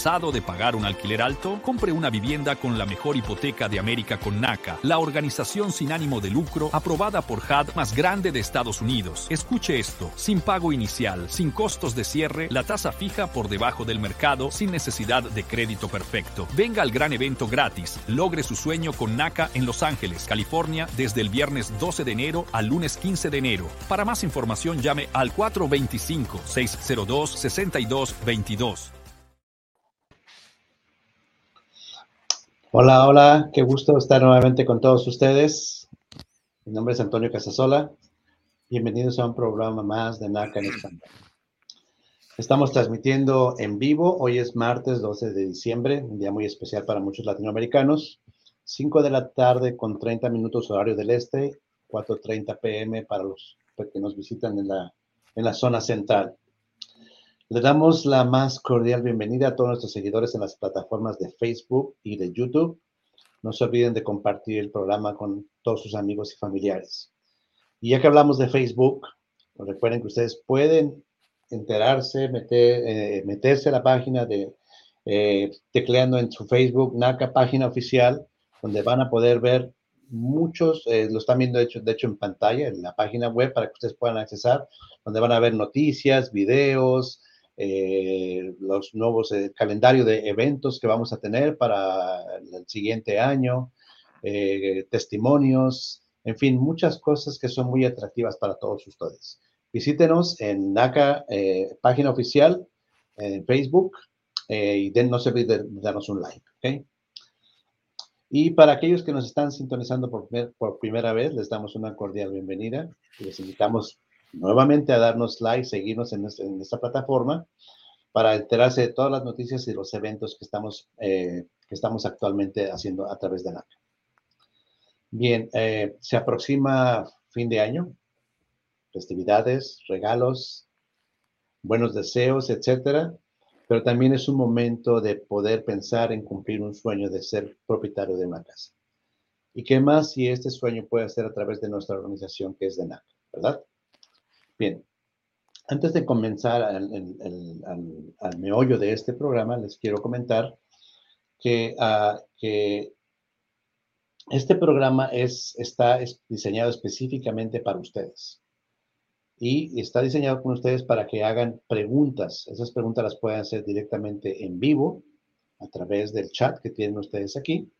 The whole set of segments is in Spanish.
cansado de pagar un alquiler alto? Compre una vivienda con la mejor hipoteca de América con NACA, la organización sin ánimo de lucro aprobada por HUD más grande de Estados Unidos. Escuche esto, sin pago inicial, sin costos de cierre, la tasa fija por debajo del mercado, sin necesidad de crédito perfecto. Venga al gran evento gratis. Logre su sueño con NACA en Los Ángeles, California, desde el viernes 12 de enero al lunes 15 de enero. Para más información llame al 425-602-6222. Hola, hola, qué gusto estar nuevamente con todos ustedes. Mi nombre es Antonio Casasola. Bienvenidos a un programa más de NACA en Español. Estamos transmitiendo en vivo. Hoy es martes 12 de diciembre, un día muy especial para muchos latinoamericanos. 5 de la tarde con 30 minutos horario del este, 4.30 pm para los que nos visitan en la, en la zona central. Le damos la más cordial bienvenida a todos nuestros seguidores en las plataformas de Facebook y de YouTube. No se olviden de compartir el programa con todos sus amigos y familiares. Y ya que hablamos de Facebook, recuerden que ustedes pueden enterarse, meter, eh, meterse a la página de eh, tecleando en su Facebook, NACA página oficial, donde van a poder ver muchos, eh, lo están viendo de hecho, de hecho en pantalla, en la página web para que ustedes puedan accesar, donde van a ver noticias, videos, eh, los nuevos eh, calendario de eventos que vamos a tener para el siguiente año, eh, testimonios, en fin, muchas cosas que son muy atractivas para todos ustedes. Visítenos en NACA, página oficial, en Facebook, y den, no se olviden de darnos un like, ¿ok? Y para aquellos que nos están sintonizando por, por primera vez, les damos una cordial bienvenida y les invitamos nuevamente a darnos like, seguirnos en, esta plataforma para enterarse de todas las noticias y los eventos que estamos, eh, que estamos actualmente haciendo a través de NACA. Bien, eh, se aproxima fin de año, festividades, regalos, buenos deseos, etcétera, pero también es un momento de poder pensar en cumplir un sueño de ser propietario de una casa. ¿Y qué más si este sueño puede ser a través de nuestra organización que es de NACA, verdad? Bien, antes de comenzar al, meollo de este programa, les quiero comentar que, ah, este programa es, está diseñado específicamente para ustedes. Y está diseñado con ustedes para que hagan preguntas. Esas preguntas las pueden hacer directamente en vivo a través del chat que tienen ustedes aquí.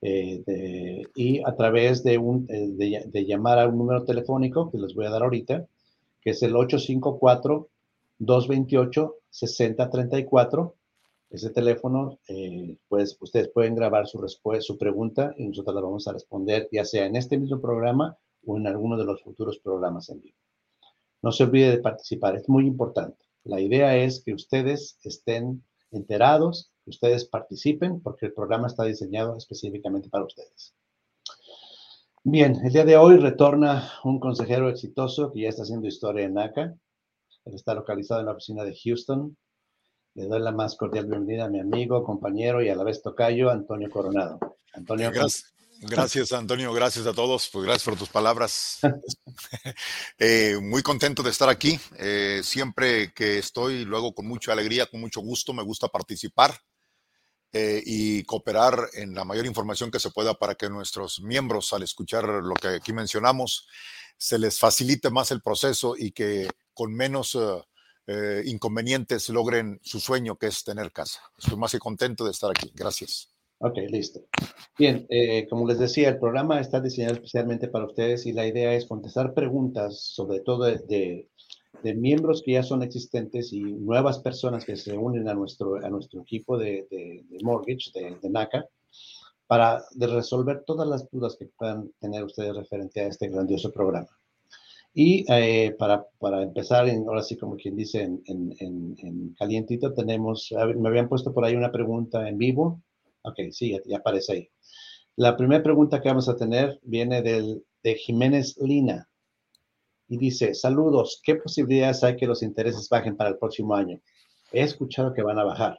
Eh, y a través de, un, eh, de llamar a un número telefónico que les voy a dar ahorita, que es el 854-228-6034. Ese teléfono, eh, pues ustedes pueden grabar su su pregunta y nosotros la vamos a responder ya sea en este mismo programa o en alguno de los futuros programas en vivo. No se olvide de participar, es muy importante. La idea es que ustedes estén enterados, que ustedes participen, porque el programa está diseñado específicamente para ustedes. Bien, el día de hoy retorna un consejero exitoso que ya está haciendo historia en NACA. Él está localizado en la oficina de Houston. Le doy la más cordial bienvenida a mi amigo, compañero y a la vez tocayo, Antonio Coronado. Antonio. Gracias, gracias Antonio. Gracias a todos. Pues gracias por tus palabras. Eh, muy contento de estar aquí. Eh, siempre que estoy, luego con mucha alegría, con mucho gusto, me gusta participar. Eh, y cooperar en la mayor información que se pueda para que nuestros miembros, al escuchar lo que aquí mencionamos, se les facilite más el proceso y que con menos eh, eh, inconvenientes logren su sueño, que es tener casa. Estoy más que contento de estar aquí. Gracias. Ok, listo. Bien, como les decía, el programa está diseñado especialmente para ustedes y la idea es contestar preguntas, sobre todo de de miembros que ya son existentes y nuevas personas que se unen a nuestro, a nuestro equipo de, de, mortgage, de, NACA, para resolver todas las dudas que puedan tener ustedes referente a este grandioso programa. Y eh, para, para, empezar, en, ahora sí como quien dice en, en, en, calientito, tenemos, me habían puesto por ahí una pregunta en vivo. Ok, sí, ya, ya aparece ahí. La primera pregunta que vamos a tener viene del, de Jiménez Lina y dice, saludos, ¿qué posibilidades hay que los intereses bajen para el próximo año? He escuchado que van a bajar.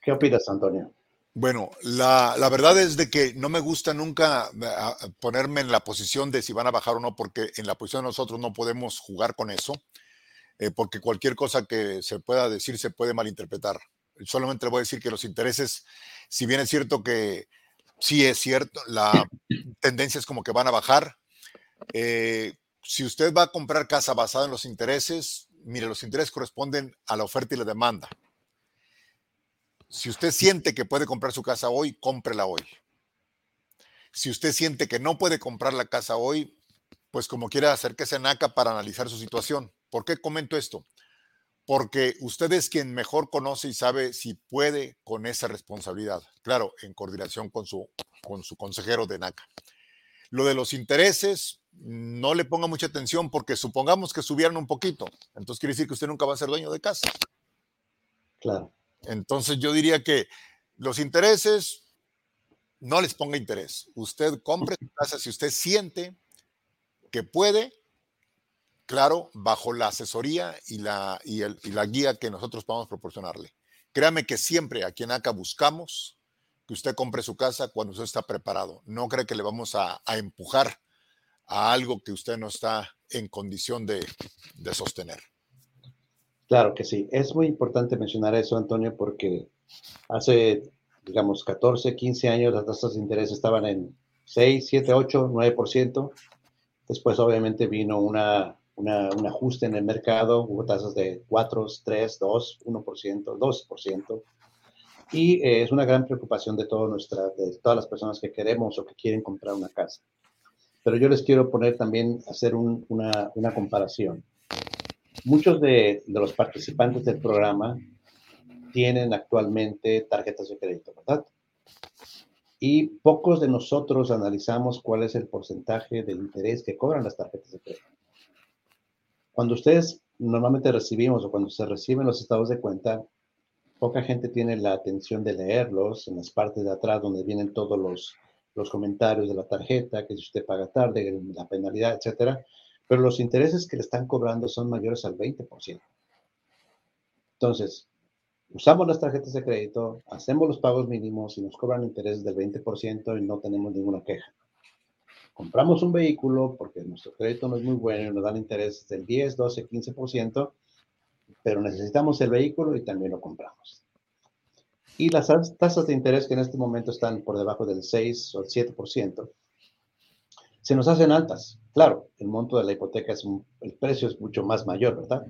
¿Qué opinas, Antonio? Bueno, la, verdad es de que no me gusta nunca eh, ponerme en la posición de si van a bajar o no, porque en la posición de nosotros no podemos jugar con eso. eh, porque cualquier cosa que se pueda decir se puede malinterpretar. Solamente le voy a decir que los intereses, si bien es cierto que sí es cierto, la tendencia es como que van a bajar. Eh, si usted va a comprar casa basada en los intereses, mire, los intereses corresponden a la oferta y la demanda. Si usted siente que puede comprar su casa hoy, cómprela hoy. Si usted siente que no puede comprar la casa hoy, pues como quiera acérquese a NACA para analizar su situación. ¿Por qué comento esto? Porque usted es quien mejor conoce y sabe si puede con esa responsabilidad. Claro, en coordinación con su, con su consejero de NACA. Lo de los intereses, no le ponga mucha atención porque supongamos que subieran un poquito. Entonces quiere decir que usted nunca va a ser dueño de casa. Claro. Entonces yo diría que los intereses, no les ponga interés. Usted compre su casa si usted siente que puede, claro, bajo la asesoría y la, y, la guía que nosotros podamos proporcionarle. Créame que siempre aquí en ACA buscamos que usted compre su casa cuando usted está preparado. No cree que le vamos a, empujar a algo que usted no está en condición de, de sostener. Claro que sí. Es muy importante mencionar eso, Antonio, porque hace, digamos, 14, 15 años las tasas de interés estaban en 6, 7, 8, 9%. Después, obviamente, vino una, un ajuste en el mercado. Hubo tasas de 4, 3, 2, 1%, 2%. Y eh, es una gran preocupación de, todo nuestra, de todas las personas que queremos o que quieren comprar una casa. Pero yo les quiero poner también, hacer una, comparación Muchos de, los participantes del programa tienen actualmente tarjetas de crédito, ¿verdad? Y pocos de nosotros analizamos cuál es el porcentaje de interés que cobran las tarjetas de crédito. Cuando ustedes normalmente recibimos o cuando se reciben los estados de cuenta, poca gente tiene la atención de leerlos en las partes de atrás donde vienen todos los, los comentarios de la tarjeta, que si usted paga tarde, la penalidad, etcétera pero los intereses que le están cobrando son mayores al 20%. Entonces, usamos las tarjetas de crédito, hacemos los pagos mínimos y nos cobran intereses del 20% y no tenemos ninguna queja. Compramos un vehículo porque nuestro crédito no es muy bueno y nos dan intereses del 10, 12, 15%, pero necesitamos el vehículo y también lo compramos. Y las tasas de interés que en este momento están por debajo del 6 o el 7%, se nos hacen altas. Claro, el monto de la hipoteca el precio es mucho más mayor, ¿verdad?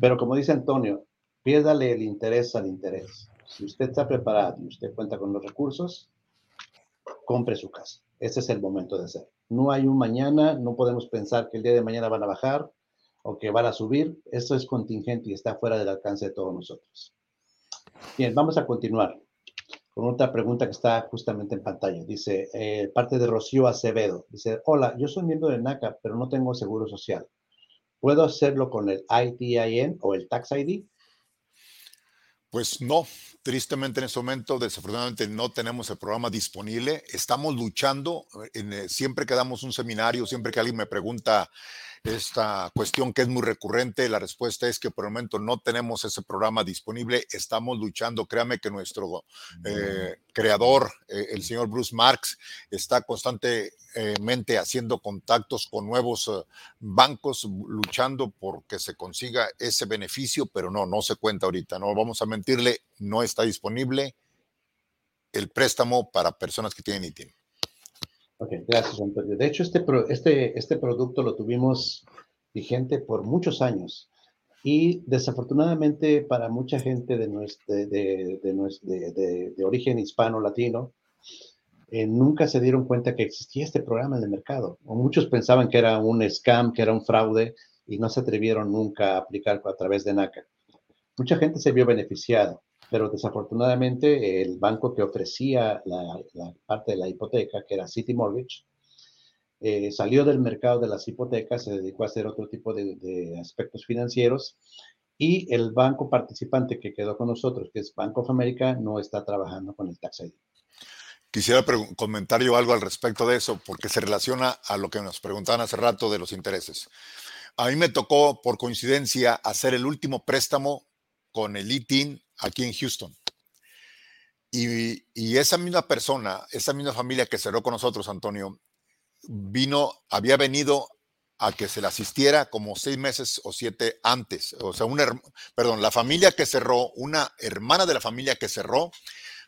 Pero como dice Antonio, piérdale el interés al interés. Si usted está preparado y usted cuenta con los recursos, compre su casa. Ese es el momento de hacer. No hay un mañana, no podemos pensar que el día de mañana van a bajar o que van a subir. Eso es contingente y está fuera del alcance de todos nosotros. Bien, vamos a continuar con otra pregunta que está justamente en pantalla. Dice, eh, parte de Rocío Acevedo. Dice, hola, yo soy miembro de NACA, pero no tengo seguro social. ¿Puedo hacerlo con el ITIN o el Tax ID? Pues no, tristemente en este momento, desafortunadamente no tenemos el programa disponible. Estamos luchando, en, eh, siempre que damos un seminario, siempre que alguien me pregunta esta cuestión que es muy recurrente, la respuesta es que por el momento no tenemos ese programa disponible. Estamos luchando, créame que nuestro eh, creador, eh, el señor Bruce Marks, está constantemente haciendo contactos con nuevos bancos, luchando por que se consiga ese beneficio, pero no, no se cuenta ahorita. No vamos a mentirle, no está disponible el préstamo para personas que tienen ITIN. Ok, gracias, Antonio. De hecho, este, este, este producto lo tuvimos vigente por muchos años y desafortunadamente para mucha gente de, nuestro, de, de, de, origen hispano-latino, eh, nunca se dieron cuenta que existía este programa en el mercado. O muchos pensaban que era un scam, que era un fraude y no se atrevieron nunca a aplicar a través de NACA. Mucha gente se vio beneficiada, pero desafortunadamente el banco que ofrecía la, parte de la hipoteca, que era City Mortgage, eh, salió del mercado de las hipotecas, se dedicó a hacer otro tipo de, aspectos financieros y el banco participante que quedó con nosotros, que es Bank of America, no está trabajando con el Tax ID. Quisiera comentar yo algo al respecto de eso, porque se relaciona a lo que nos preguntaban hace rato de los intereses. A mí me tocó, por coincidencia, hacer el último préstamo con el ITIN aquí en Houston. Y, esa misma persona, esa misma familia que cerró con nosotros, Antonio, vino, había venido a que se le asistiera como seis meses o siete antes. O sea, una, perdón, la familia que cerró, una hermana de la familia que cerró,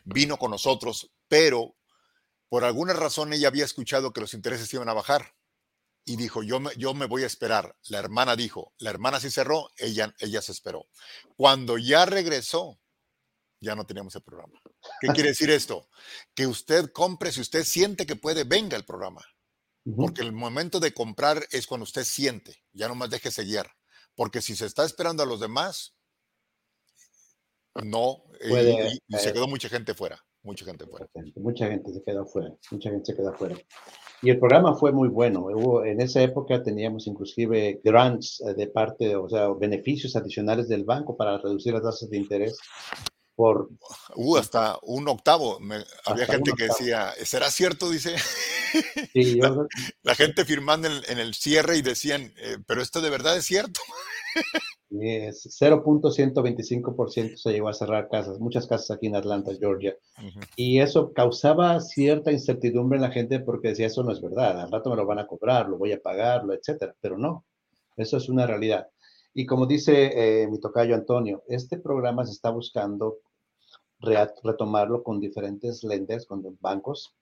vino con nosotros, pero por alguna razón ella había escuchado que los intereses iban a bajar y dijo, yo me, yo me voy a esperar. La hermana dijo, la hermana sí cerró, ella, ella se esperó. Cuando ya regresó, ya no teníamos el programa. ¿Qué quiere decir esto? Que usted compre, si usted siente que puede, venga el programa. Porque el momento de comprar es cuando usted siente, ya no más deje seguir. Porque si se está esperando a los demás, no, y, se quedó mucha gente fuera, mucha gente fuera. Mucha gente se quedó fuera, mucha gente se quedó fuera. Y el programa fue muy bueno. Hubo, en esa época teníamos inclusive grants eh, de parte, o sea, beneficios adicionales del banco para reducir las tasas de interés por... Uh, hasta un octavo. había gente que decía, ¿será cierto? Dice. la, gente firmando en, el cierre y decían, eh, pero esto de verdad es cierto. 0.125% se llegó a cerrar casas, muchas casas aquí en Atlanta, Georgia. Y eso causaba cierta incertidumbre en la gente porque decía, eso no es verdad, al rato me lo van a cobrar, lo voy a pagarlo, etcétera. Pero no, eso es una realidad. Y como dice eh, mi tocayo Antonio, este programa se está buscando retomarlo con diferentes lenders, con bancos.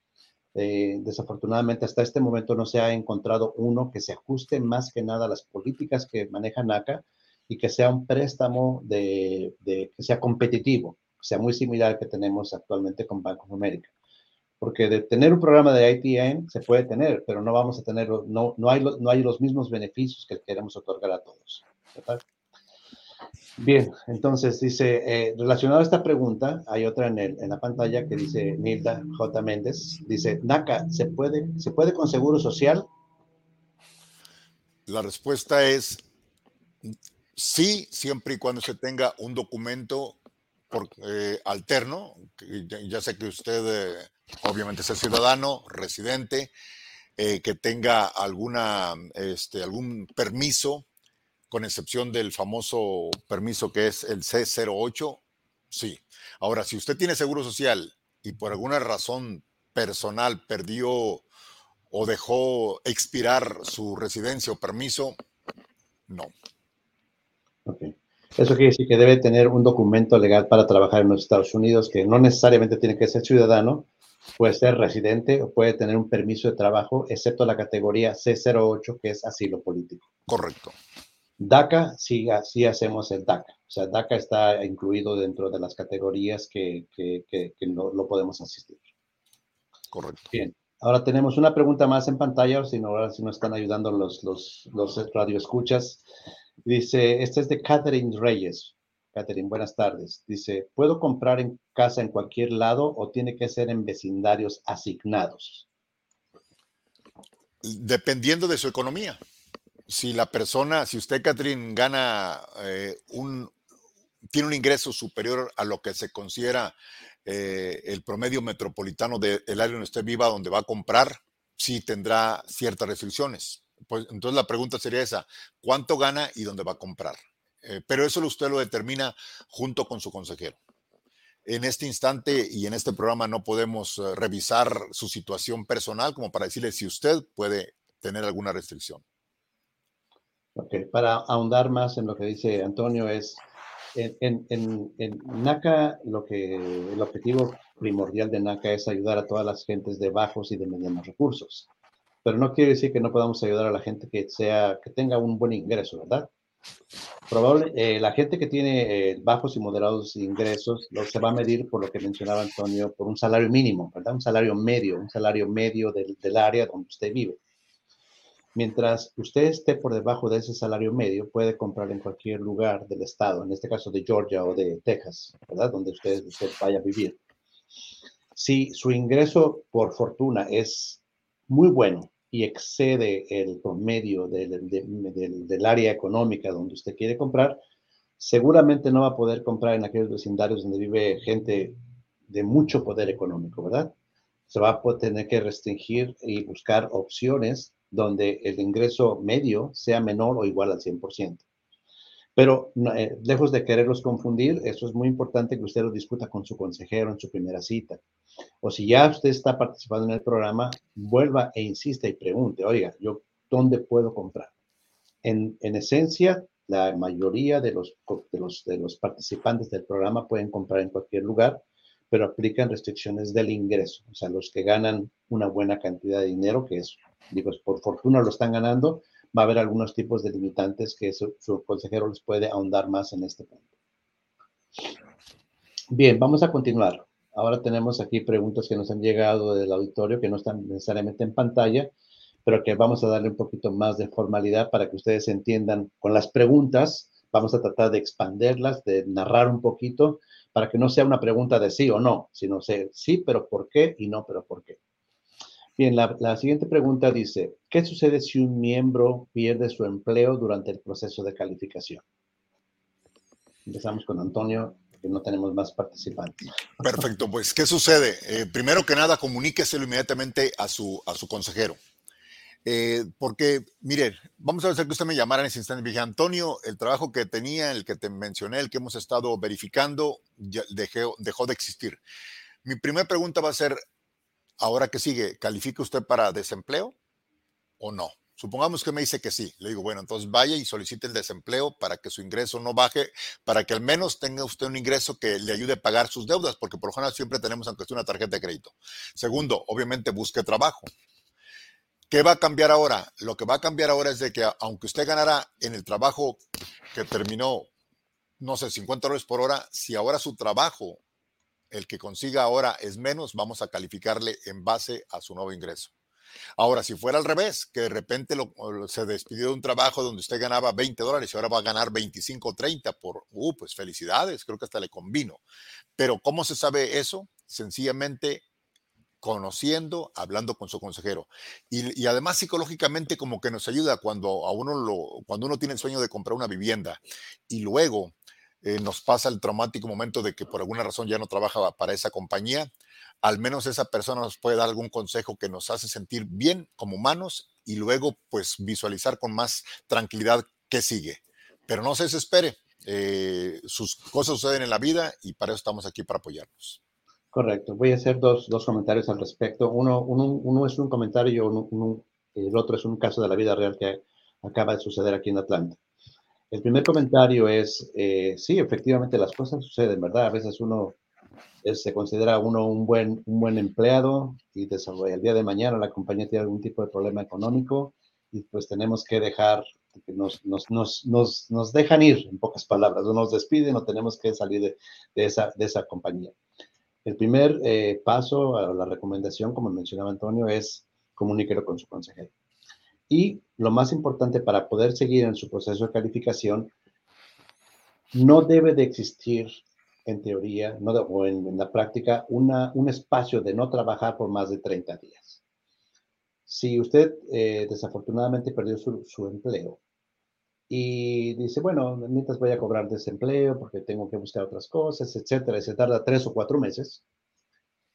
Eh, desafortunadamente, hasta este momento no se ha encontrado uno que se ajuste más que nada a las políticas que maneja NACA y que sea un préstamo de, que sea competitivo, que sea muy similar al que tenemos actualmente con Bank of America. Porque de tener un programa de ITN se puede tener, pero no vamos a tener, no, no, hay, no hay los mismos beneficios que queremos otorgar a todos. Bien, entonces dice, eh, relacionado a esta pregunta, hay otra en, el, en, la pantalla que dice Nilda J. Méndez, dice, NACA, ¿se puede, ¿se puede con seguro social? La respuesta es sí, siempre y cuando se tenga un documento por, eh, alterno, ya, sé que usted eh, obviamente es ciudadano, residente, que tenga alguna, este, algún permiso con excepción del famoso permiso que es el C08, sí. Ahora, si usted tiene seguro social y por alguna razón personal perdió o dejó expirar su residencia o permiso, no. Eso quiere decir que debe tener un documento legal para trabajar en los Estados Unidos, que no necesariamente tiene que ser ciudadano, puede ser residente o puede tener un permiso de trabajo, excepto la categoría C08, que es asilo político. Correcto. DACA, sí, sí hacemos el DACA. O sea, DACA está incluido dentro de las categorías que, que, que, no, lo podemos asistir. Correcto. Bien. Ahora tenemos una pregunta más en pantalla, si no, ahora si nos están ayudando los, los, los radioescuchas. Dice, este es de Catherine Reyes. Catherine, buenas tardes. Dice, ¿puedo comprar en casa en cualquier lado o tiene que ser en vecindarios asignados? Dependiendo de su economía si la persona, si usted, Catherine, gana eh, un, tiene un ingreso superior a lo que se considera eh, el promedio metropolitano del área donde usted viva, donde va a comprar, sí tendrá ciertas restricciones. Pues, entonces la pregunta sería esa, ¿cuánto gana y dónde va a comprar? Eh, pero eso usted lo determina junto con su consejero. En este instante y en este programa no podemos revisar su situación personal como para decirle si usted puede tener alguna restricción. Para ahondar más en lo que dice Antonio es, en, en, en, NACA lo que, el objetivo primordial de NACA es ayudar a todas las gentes de bajos y de medianos recursos. Pero no quiere decir que no podamos ayudar a la gente que, sea, que tenga un buen ingreso, ¿verdad? Probable, eh, la gente que tiene eh, bajos y moderados ingresos lo, se va a medir por lo que mencionaba Antonio, por un salario mínimo, ¿verdad? Un salario medio, un salario medio del, del área donde usted vive. Mientras usted esté por debajo de ese salario medio, puede comprar en cualquier lugar del estado, en este caso de Georgia o de Texas, ¿verdad? Donde usted, vaya a vivir. Si su ingreso por fortuna es muy bueno y excede el promedio del, del, área económica donde usted quiere comprar, seguramente no va a poder comprar en aquellos vecindarios donde vive gente de mucho poder económico, ¿verdad? Se va a tener que restringir y buscar opciones donde el ingreso medio sea menor o igual al 100%. Pero eh, lejos de quererlos confundir, eso es muy importante que usted lo discuta con su consejero en su primera cita. O si ya usted está participando en el programa, vuelva e insista y pregunte, oiga, ¿yo dónde puedo comprar? en, en esencia, la mayoría de los, de los participantes del programa pueden comprar en cualquier lugar, pero aplican restricciones del ingreso. O sea, los que ganan una buena cantidad de dinero, que es, digo, por fortuna lo están ganando, va a haber algunos tipos de limitantes que su, consejero les puede ahondar más en este punto. Bien, vamos a continuar. Ahora tenemos aquí preguntas que nos han llegado del auditorio que no están necesariamente en pantalla, pero que vamos a darle un poquito más de formalidad para que ustedes entiendan con las preguntas. Vamos a tratar de expanderlas, de narrar un poquito, para que no sea una pregunta de sí o no, sino sea sí, pero ¿por qué? y no, pero ¿por qué? Bien, la, siguiente pregunta dice, ¿qué sucede si un miembro pierde su empleo durante el proceso de calificación? Empezamos con Antonio, que no tenemos más participantes. Perfecto, pues, ¿qué sucede? Eh, primero que nada, comuníqueselo inmediatamente a su, a su consejero. Eh, porque, mire, vamos a hacer que usted me llamara en ese instante dije, Antonio, el trabajo que tenía, el que te mencioné, el que hemos estado verificando, ya dejó, dejó de existir. Mi primera pregunta va a ser, ahora que sigue, ¿califica usted para desempleo o no? Supongamos que me dice que sí. Le digo, bueno, entonces vaya y solicite el desempleo para que su ingreso no baje, para que al menos tenga usted un ingreso que le ayude a pagar sus deudas, porque por lo general siempre tenemos aunque sea una tarjeta de crédito. Segundo, obviamente busque trabajo. ¿Qué va a cambiar ahora? Lo que va a cambiar ahora es de que aunque usted ganara en el trabajo que terminó, no sé, 50 dólares por hora, si ahora su trabajo, el que consiga ahora es menos, vamos a calificarle en base a su nuevo ingreso. Ahora, si fuera al revés, que de repente se despidió de un trabajo donde usted ganaba 20 dólares y ahora va a ganar 25 o 30 por, uh, pues felicidades, creo que hasta le convino. Pero ¿cómo se sabe eso? Sencillamente conociendo, hablando con su consejero. Y, y, además psicológicamente como que nos ayuda cuando a uno lo, cuando uno tiene el sueño de comprar una vivienda y luego eh, nos pasa el traumático momento de que por alguna razón ya no trabaja para esa compañía, al menos esa persona nos puede dar algún consejo que nos hace sentir bien como humanos y luego pues visualizar con más tranquilidad qué sigue. Pero no se desespere, eh, sus cosas suceden en la vida y para eso estamos aquí para apoyarnos. Correcto. Voy a hacer dos, dos comentarios al respecto. Uno, uno, uno, es un comentario y el otro es un caso de la vida real que acaba de suceder aquí en Atlanta. El primer comentario es, eh, sí, efectivamente las cosas suceden, ¿verdad? A veces uno se considera uno un buen, un buen empleado y desarrolla el día de mañana la compañía tiene algún tipo de problema económico y pues tenemos que dejar, nos, nos, nos, nos, nos dejan ir, en pocas palabras, o nos despiden o tenemos que salir de, esa, de esa compañía. El primer eh, paso, la recomendación, como mencionaba Antonio, es comuníquelo con su consejero. Y lo más importante para poder seguir en su proceso de calificación, no debe de existir en teoría no o en, en, la práctica una, un espacio de no trabajar por más de 30 días. Si usted eh, desafortunadamente perdió su, su, empleo y dice, bueno, mientras voy a cobrar desempleo porque tengo que buscar otras cosas, etcétera, y se tarda tres o cuatro meses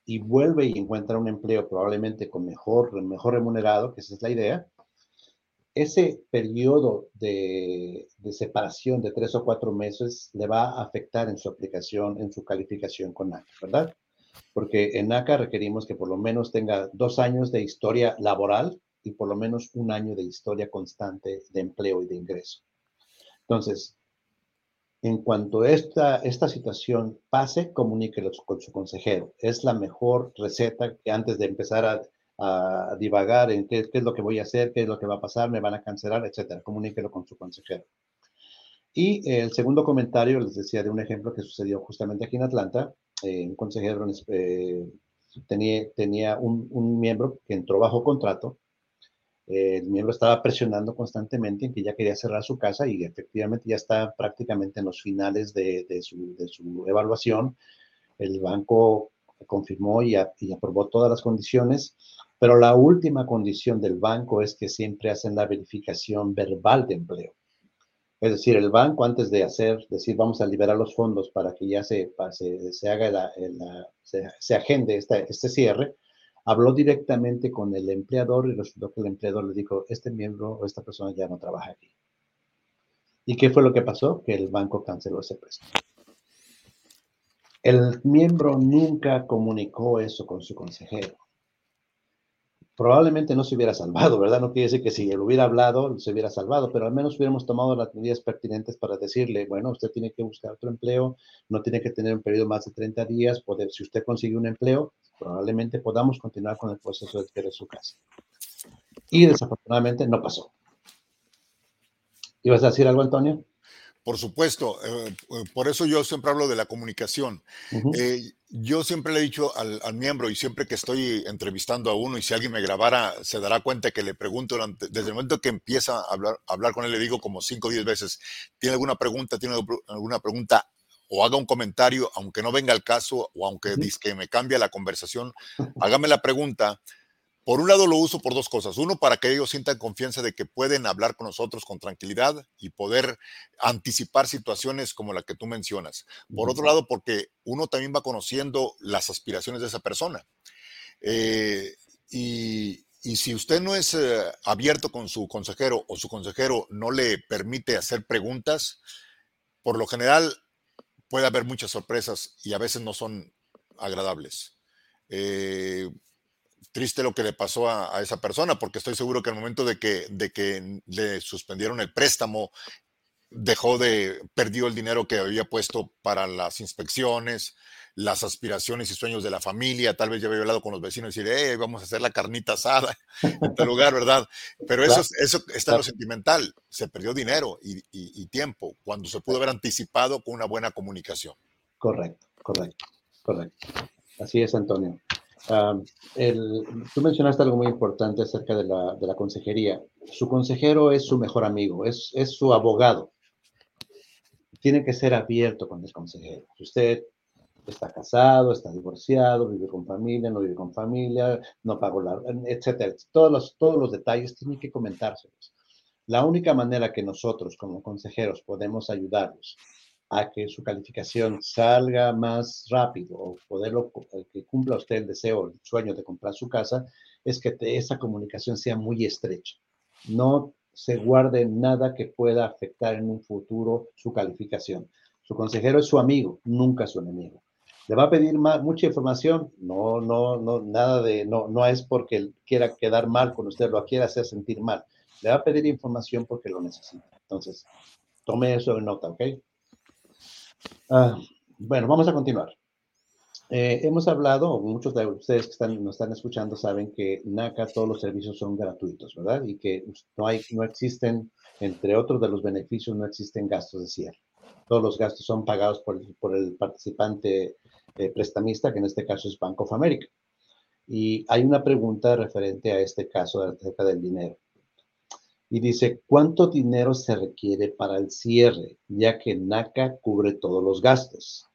y vuelve y encuentra un empleo probablemente con mejor, mejor remunerado, que esa es la idea, ese periodo de, de, separación de tres o cuatro meses le va a afectar en su aplicación, en su calificación con NACA, ¿verdad? Porque en NACA requerimos que por lo menos tenga dos años de historia laboral y por lo menos un año de historia constante de empleo y de ingreso. Entonces, en cuanto esta, esta situación pase, comuníquelo con su consejero. Es la mejor receta que antes de empezar a a divagar en qué, qué, es lo que voy a hacer, qué es lo que va a pasar, me van a cancelar, etcétera. Comuníquelo con su consejero. Y el segundo comentario, les decía de un ejemplo que sucedió justamente aquí en Atlanta. Eh, un consejero eh, tenía, tenía un, un, miembro que entró bajo contrato. Eh, el miembro estaba presionando constantemente en que ya quería cerrar su casa y efectivamente ya está prácticamente en los finales de, de, su, de su, evaluación. El banco confirmó y, a, y aprobó todas las condiciones pero la última condición del banco es que siempre hacen la verificación verbal de empleo. Es decir, el banco antes de hacer, decir, vamos a liberar los fondos para que ya se, se, haga la, se, agende este cierre, habló directamente con el empleador y resultó que el empleador le dijo, este miembro o esta persona ya no trabaja aquí. ¿Y qué fue lo que pasó? Que el banco canceló ese préstamo. El miembro nunca comunicó eso con su consejero probablemente no se hubiera salvado, ¿verdad? No quiere decir que si él hubiera hablado se hubiera salvado, pero al menos hubiéramos tomado las medidas pertinentes para decirle, bueno, usted tiene que buscar otro empleo, no tiene que tener un periodo más de 30 días, poder, si usted consigue un empleo, probablemente podamos continuar con el proceso de de su casa. Y desafortunadamente no pasó. ¿Ibas a decir algo, Antonio? Por supuesto, eh, eh, por eso yo siempre hablo de la comunicación. Eh, yo siempre le he dicho al, miembro y siempre que estoy entrevistando a uno y si alguien me grabara, se dará cuenta que le pregunto durante, desde el momento que empieza a hablar, hablar con él, le digo como cinco o diez veces, ¿tiene alguna pregunta? ¿Tiene alguna pregunta? O haga un comentario, aunque no venga al caso o aunque que me cambie la conversación, hágame la pregunta por un lado lo uso por dos cosas. Uno, para que ellos sientan confianza de que pueden hablar con nosotros con tranquilidad y poder anticipar situaciones como la que tú mencionas. Por otro lado, porque uno también va conociendo las aspiraciones de esa persona. Eh, y, si usted no es eh, abierto con su consejero o su consejero no le permite hacer preguntas, por lo general puede haber muchas sorpresas y a veces no son agradables. Eh, triste lo que le pasó a, esa persona, porque estoy seguro que al momento de que, de que le suspendieron el préstamo, dejó de, perdió el dinero que había puesto para las inspecciones, las aspiraciones y sueños de la familia, tal vez ya había hablado con los vecinos y decir, hey, vamos a hacer la carnita asada en tal lugar, ¿verdad? Pero eso, eso está en lo sentimental, se perdió dinero y, y tiempo, cuando se pudo haber anticipado con una buena comunicación. Correcto, correcto, correcto. Así es, Antonio el, tú mencionaste algo muy importante acerca de la, consejería. Su consejero es su mejor amigo, es, su abogado. Tiene que ser abierto con el consejero. Usted está casado, está divorciado, vive con familia, no vive con familia, no pagó la, etcétera. Todos todos los detalles tienen que comentárselos. La única manera que nosotros como consejeros podemos ayudarlos a que su calificación salga más rápido o poderlo, que cumpla usted el deseo, el sueño de comprar su casa, es que esa comunicación sea muy estrecha. No se guarde nada que pueda afectar en un futuro su calificación. Su consejero es su amigo, nunca su enemigo. ¿Le va a pedir mucha información? No, no, no, nada de, no, no es porque quiera quedar mal con usted, lo quiera hacer sentir mal. Le va a pedir información porque lo necesita. Entonces, tome eso en nota, ¿ok? Ah, bueno, vamos a continuar. Eh, hemos hablado, muchos de ustedes que están, nos están escuchando saben que NACA todos los servicios son gratuitos, ¿verdad? Y que no, hay, no existen, entre otros de los beneficios, no existen gastos de cierre. Todos los gastos son pagados por, el participante eh, prestamista, que en este caso es Bank of America. Y hay una pregunta referente a este caso acerca del dinero y dice, ¿cuánto dinero se requiere para el cierre? Ya que NACA cubre todos los gastos.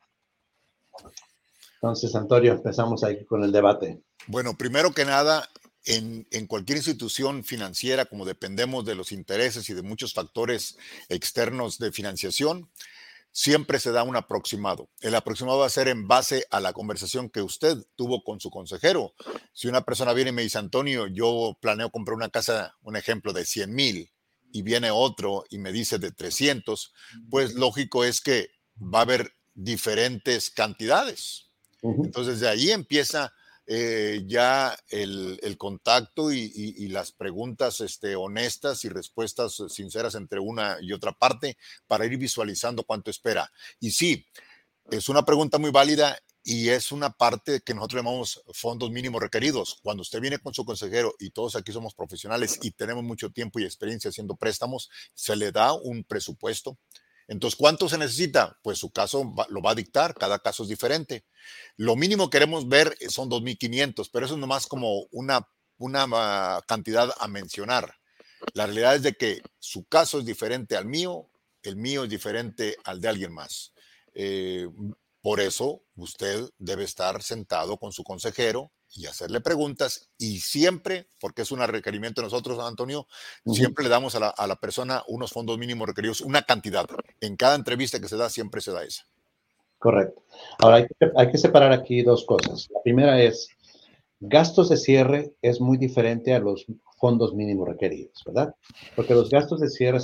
Entonces, Antonio, empezamos ahí con el debate. Bueno, primero que nada, en, en, cualquier institución financiera, como dependemos de los intereses y de muchos factores externos de financiación, siempre se da un aproximado. El aproximado va a ser en base a la conversación que usted tuvo con su consejero. Si una persona viene y me dice, Antonio, yo planeo comprar una casa, un ejemplo de 100 mil, y viene otro y me dice de 300, pues lógico es que va a haber diferentes cantidades. Entonces de ahí empieza eh, ya el, contacto y, las preguntas este, honestas y respuestas sinceras entre una y otra parte para ir visualizando cuánto espera. Y sí, es una pregunta muy válida y es una parte que nosotros llamamos fondos mínimos requeridos. Cuando usted viene con su consejero y todos aquí somos profesionales y tenemos mucho tiempo y experiencia haciendo préstamos, se le da un presupuesto entonces, ¿cuánto se necesita? Pues su caso lo va a dictar, cada caso es diferente. Lo mínimo que queremos ver son 2.500, pero eso es nomás como una, una ah, cantidad a mencionar. La realidad es de que su caso es diferente al mío, el mío es diferente al de alguien más. Eh, por eso usted debe estar sentado con su consejero y hacerle preguntas y siempre, porque es un requerimiento de nosotros, Antonio, siempre le damos a la, a la, persona unos fondos mínimos requeridos, una cantidad. En cada entrevista que se da, siempre se da esa. Correcto. Ahora, hay que, hay que separar aquí dos cosas. La primera es, Gastos de cierre es muy diferente a los fondos mínimos requeridos, ¿verdad? Porque los gastos de cierre,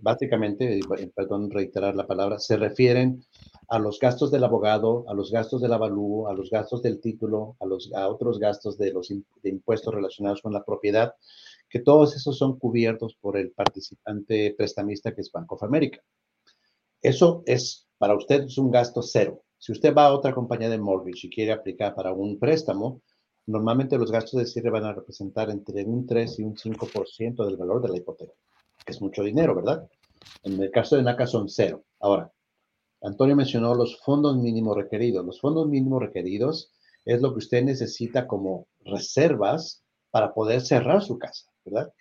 básicamente, perdón reiterar la palabra, se refieren a los gastos del abogado, a los gastos del avalúo, a los gastos del título, a, los, a otros gastos de los de impuestos relacionados con la propiedad, que todos esos son cubiertos por el participante prestamista que es Bank of America. Eso es, para usted, es un gasto cero. Si usted va a otra compañía de mortgage y quiere aplicar para un préstamo, Normalmente los gastos de cierre van a representar entre un 3 y un 5% del valor de la hipoteca, que es mucho dinero, ¿verdad? En el caso de NACA son cero. Ahora, Antonio mencionó los fondos mínimos requeridos. Los fondos mínimos requeridos es lo que usted necesita como reservas para poder cerrar su casa, ¿verdad?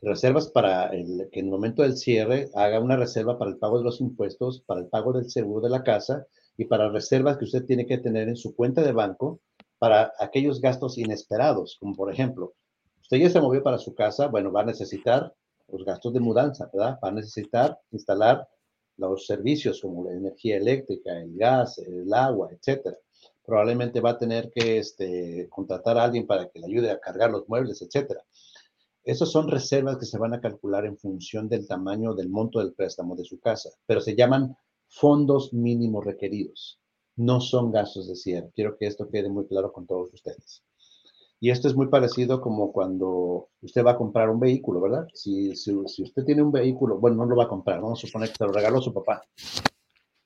Reservas para el, que en el momento del cierre haga una reserva para el pago de los impuestos, para el pago del seguro de la casa y para reservas que usted tiene que tener en su cuenta de banco para aquellos gastos inesperados, como por ejemplo, usted ya se movió para su casa, bueno, va a necesitar los gastos de mudanza, ¿verdad? Va a necesitar instalar los servicios como la energía eléctrica, el gas, el agua, etcétera. Probablemente va a tener que este, contratar a alguien para que le ayude a cargar los muebles, etcétera. Esas son reservas que se van a calcular en función del tamaño del monto del préstamo de su casa, pero se llaman fondos mínimos requeridos no son gastos de cierre. Quiero que esto quede muy claro con todos ustedes. Y esto es muy parecido como cuando usted va a comprar un vehículo, ¿verdad? Si, si, usted tiene un vehículo, bueno, no lo va a comprar, vamos a suponer que se lo regaló su papá.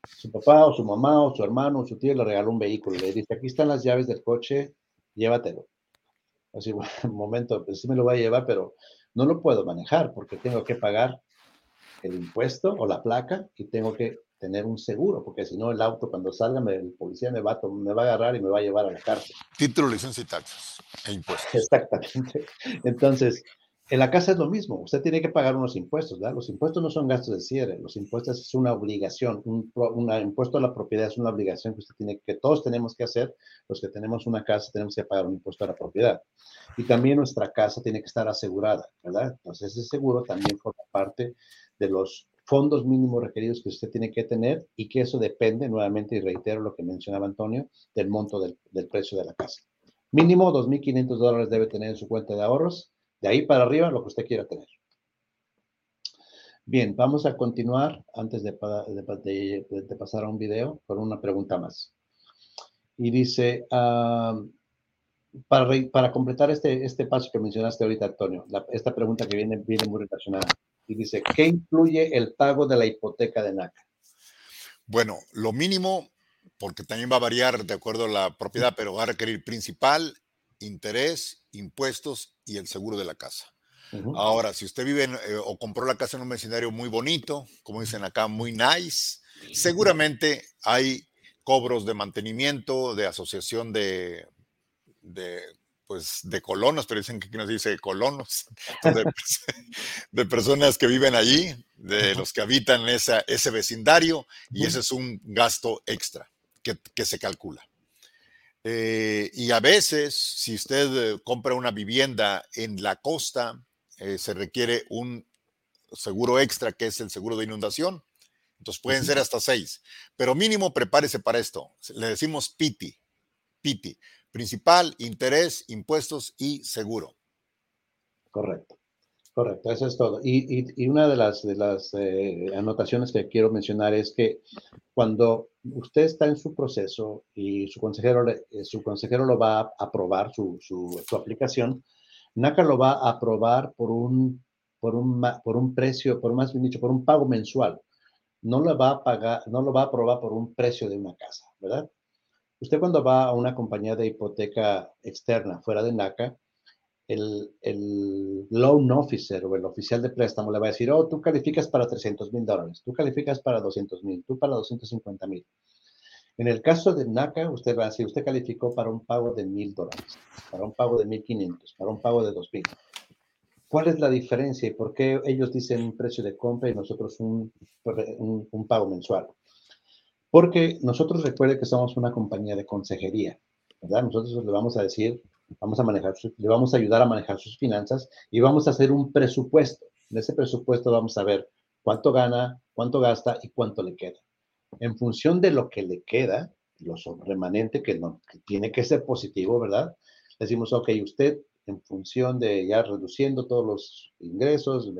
Su papá o su mamá o su hermano o su tío le regaló un vehículo le dice, aquí están las llaves del coche, llévatelo. Así, bueno, un momento, pues sí me lo va a llevar, pero no lo puedo manejar porque tengo que pagar el impuesto o la placa y tengo que tener un seguro, porque si no el auto cuando salga el policía me va, a, me va a agarrar y me va a llevar a la cárcel. Título, licencia y taxas e impuestos. Exactamente. Entonces, en la casa es lo mismo, usted tiene que pagar unos impuestos, ¿verdad? Los impuestos no son gastos de cierre, los impuestos es una obligación, un impuesto a la propiedad es una obligación que usted tiene, que todos tenemos que hacer, los que tenemos una casa tenemos que pagar un impuesto a la propiedad. Y también nuestra casa tiene que estar asegurada, ¿verdad? Entonces ese seguro también forma parte de los fondos mínimos requeridos que usted tiene que tener y que eso depende, nuevamente, y reitero lo que mencionaba Antonio, del monto del, precio de la casa. Mínimo 2.500 dólares debe tener en su cuenta de ahorros, de ahí para arriba lo que usted quiera tener. Bien, vamos a continuar antes de, pasar a un video con una pregunta más. Y dice, ah, para, completar este, este paso que mencionaste ahorita, Antonio, esta pregunta que viene, viene muy relacionada y dice, ¿qué incluye el pago de la hipoteca de NACA? Bueno, lo mínimo, porque también va a variar de acuerdo a la propiedad, pero va a requerir principal, interés, impuestos y el seguro de la casa. Ahora, si usted vive eh, o compró la casa en un vecindario muy bonito, como dicen acá, muy nice, seguramente hay cobros de mantenimiento, de asociación de, de pues de colonos, pero dicen que aquí nos dice colonos, de, personas que viven allí, de los que habitan esa, ese vecindario, y ese es un gasto extra que, se calcula. Eh, y a veces, si usted eh, compra una vivienda en la costa, eh, se requiere un seguro extra, que es el seguro de inundación. Entonces pueden ser hasta seis, pero mínimo prepárese para esto. Le decimos PITI, PITI, principal, interés, impuestos y seguro. Correcto, correcto, eso es todo. Y, una de las, de las eh, anotaciones que quiero mencionar es que cuando usted está en su proceso y su consejero, eh, su consejero lo va a aprobar, su, su, su aplicación, NACA lo va a aprobar por un, por un, por un precio, por más bien dicho, por un pago mensual. No lo va a pagar, no lo va a aprobar por un precio de una casa, ¿verdad? Usted cuando va a una compañía de hipoteca externa fuera de NACA, el, el, loan officer o el oficial de préstamo le va a decir, oh, tú calificas para 300 mil dólares, tú calificas para 200 mil, tú para 250 mil. En el caso de NACA, usted va a decir, usted calificó para un pago de mil dólares, para un pago de 1500, para un pago de 2000. ¿Cuál es la diferencia y por qué ellos dicen un precio de compra y nosotros un, un, un pago mensual? Porque nosotros recuerde que somos una compañía de consejería, ¿verdad? Nosotros le vamos a decir, vamos a manejar, le vamos a ayudar a manejar sus finanzas y vamos a hacer un presupuesto. En ese presupuesto vamos a ver cuánto gana, cuánto gasta y cuánto le queda. En función de lo que le queda, lo remanente que, no, que tiene que ser positivo, ¿verdad? decimos, ok, usted en función de ya reduciendo todos los ingresos,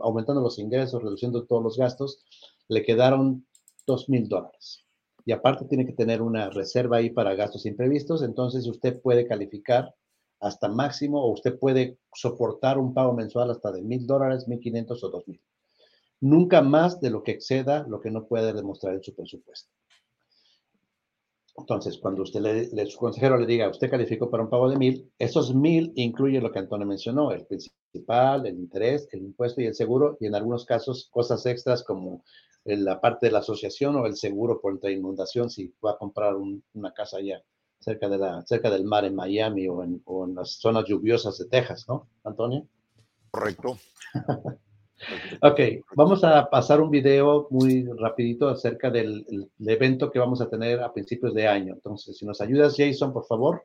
aumentando los ingresos, reduciendo todos los gastos, le quedaron dos mil dólares. Y aparte tiene que tener una reserva ahí para gastos imprevistos, entonces usted puede calificar hasta máximo o usted puede soportar un pago mensual hasta de mil dólares, mil quinientos o dos mil. Nunca más de lo que exceda lo que no puede demostrar en su presupuesto. Entonces, cuando usted le, su consejero le diga, usted calificó para un pago de mil, esos mil incluyen lo que Antonio mencionó, el principal, el interés, el impuesto y el seguro, y en algunos casos cosas extras como la parte de la asociación o el seguro por la inundación si va a comprar una casa allá cerca, de la, cerca del mar en Miami o en, o en las zonas lluviosas de Texas, ¿no, Antonio? Correcto. Ok, vamos a pasar un video muy rapidito acerca del evento que vamos a tener a principios de año. Entonces, si nos ayudas, Jason, por favor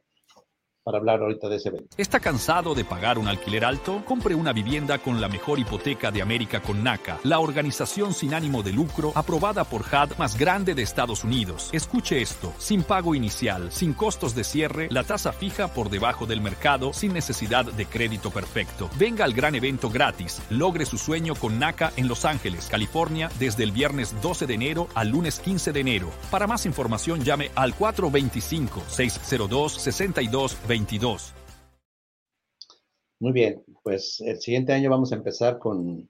para hablar ahorita de ese evento. ¿Está cansado de pagar un alquiler alto? Compre una vivienda con la mejor hipoteca de América con NACA, la organización sin ánimo de lucro aprobada por HUD más grande de Estados Unidos. Escuche esto, sin pago inicial, sin costos de cierre, la tasa fija por debajo del mercado, sin necesidad de crédito perfecto. Venga al gran evento gratis. Logre su sueño con NACA en Los Ángeles, California, desde el viernes 12 de enero al lunes 15 de enero. Para más información llame al 425 602 62 22. Muy bien, pues el siguiente año vamos a empezar con,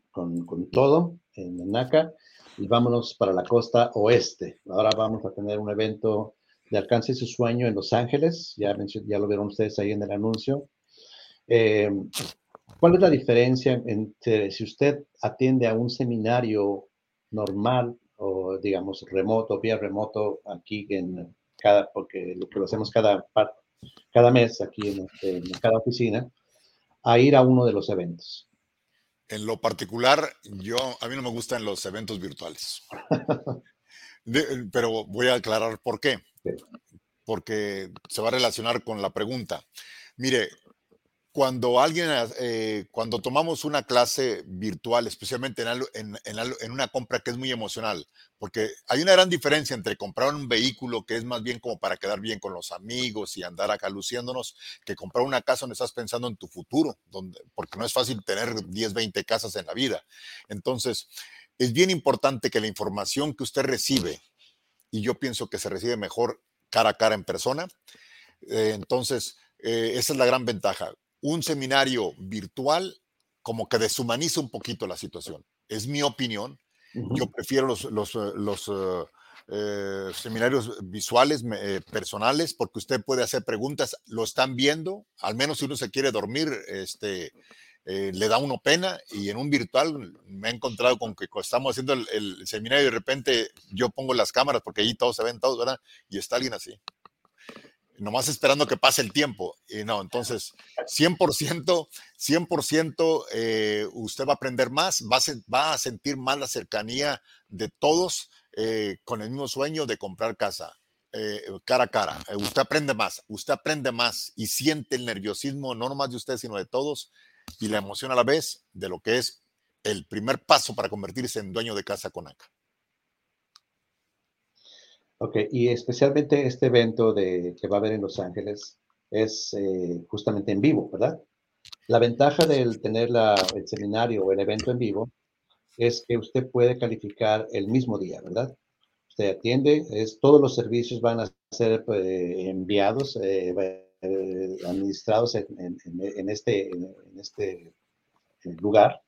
todo en NACA y vámonos para la costa oeste. Ahora vamos a tener un evento de alcance su sueño en Los Ángeles, ya, ya lo vieron ustedes ahí en el anuncio. Eh, ¿Cuál es la diferencia entre si usted atiende a un seminario normal o digamos remoto, vía remoto aquí en cada, porque lo que hacemos cada, cada mes aquí este, en, cada oficina a ir a uno de los eventos. En lo particular, yo a mí no me gustan los eventos virtuales. pero voy a aclarar por qué. Porque se va a relacionar con la pregunta. Mire, cuando alguien, eh, cuando tomamos una clase virtual, especialmente en, en, una compra que es muy emocional, porque hay una gran diferencia entre comprar un vehículo que es más bien como para quedar bien con los amigos y andar acá luciéndonos, que comprar una casa donde estás pensando en tu futuro, donde, porque no es fácil tener 10, 20 casas en la vida. Entonces, es bien importante que la información que usted recibe, y yo pienso que se recibe mejor cara a cara en persona, eh, entonces, eh, esa es la gran ventaja un seminario virtual como que deshumaniza un poquito la situación. Es mi opinión. Yo prefiero los, los, eh, los eh, eh, seminarios visuales, personales, porque usted puede hacer preguntas, lo están viendo, al menos si uno se quiere dormir, este, le da uno pena y en un virtual me he encontrado con que estamos haciendo el, el, seminario y de repente yo pongo las cámaras porque allí todos se ven todos, ¿verdad? Y está alguien así nomás esperando que pase el tiempo. Y no, entonces, 100%, 100% eh, usted va a aprender más, va a, va a, sentir más la cercanía de todos eh, con el mismo sueño de comprar casa. Eh, cara a cara. usted aprende más, usted aprende más y siente el nerviosismo no nomás de usted, sino de todos y la emoción a la vez de lo que es el primer paso para convertirse en dueño de casa con ACA. Ok, y especialmente este evento de, que va a haber en Los Ángeles es eh, justamente en vivo, ¿verdad? La ventaja del tener el seminario o el evento en vivo es que usted puede calificar el mismo día, ¿verdad? Usted atiende, es, todos los servicios van a ser pues, enviados, eh, eh, administrados en, este, en este lugar,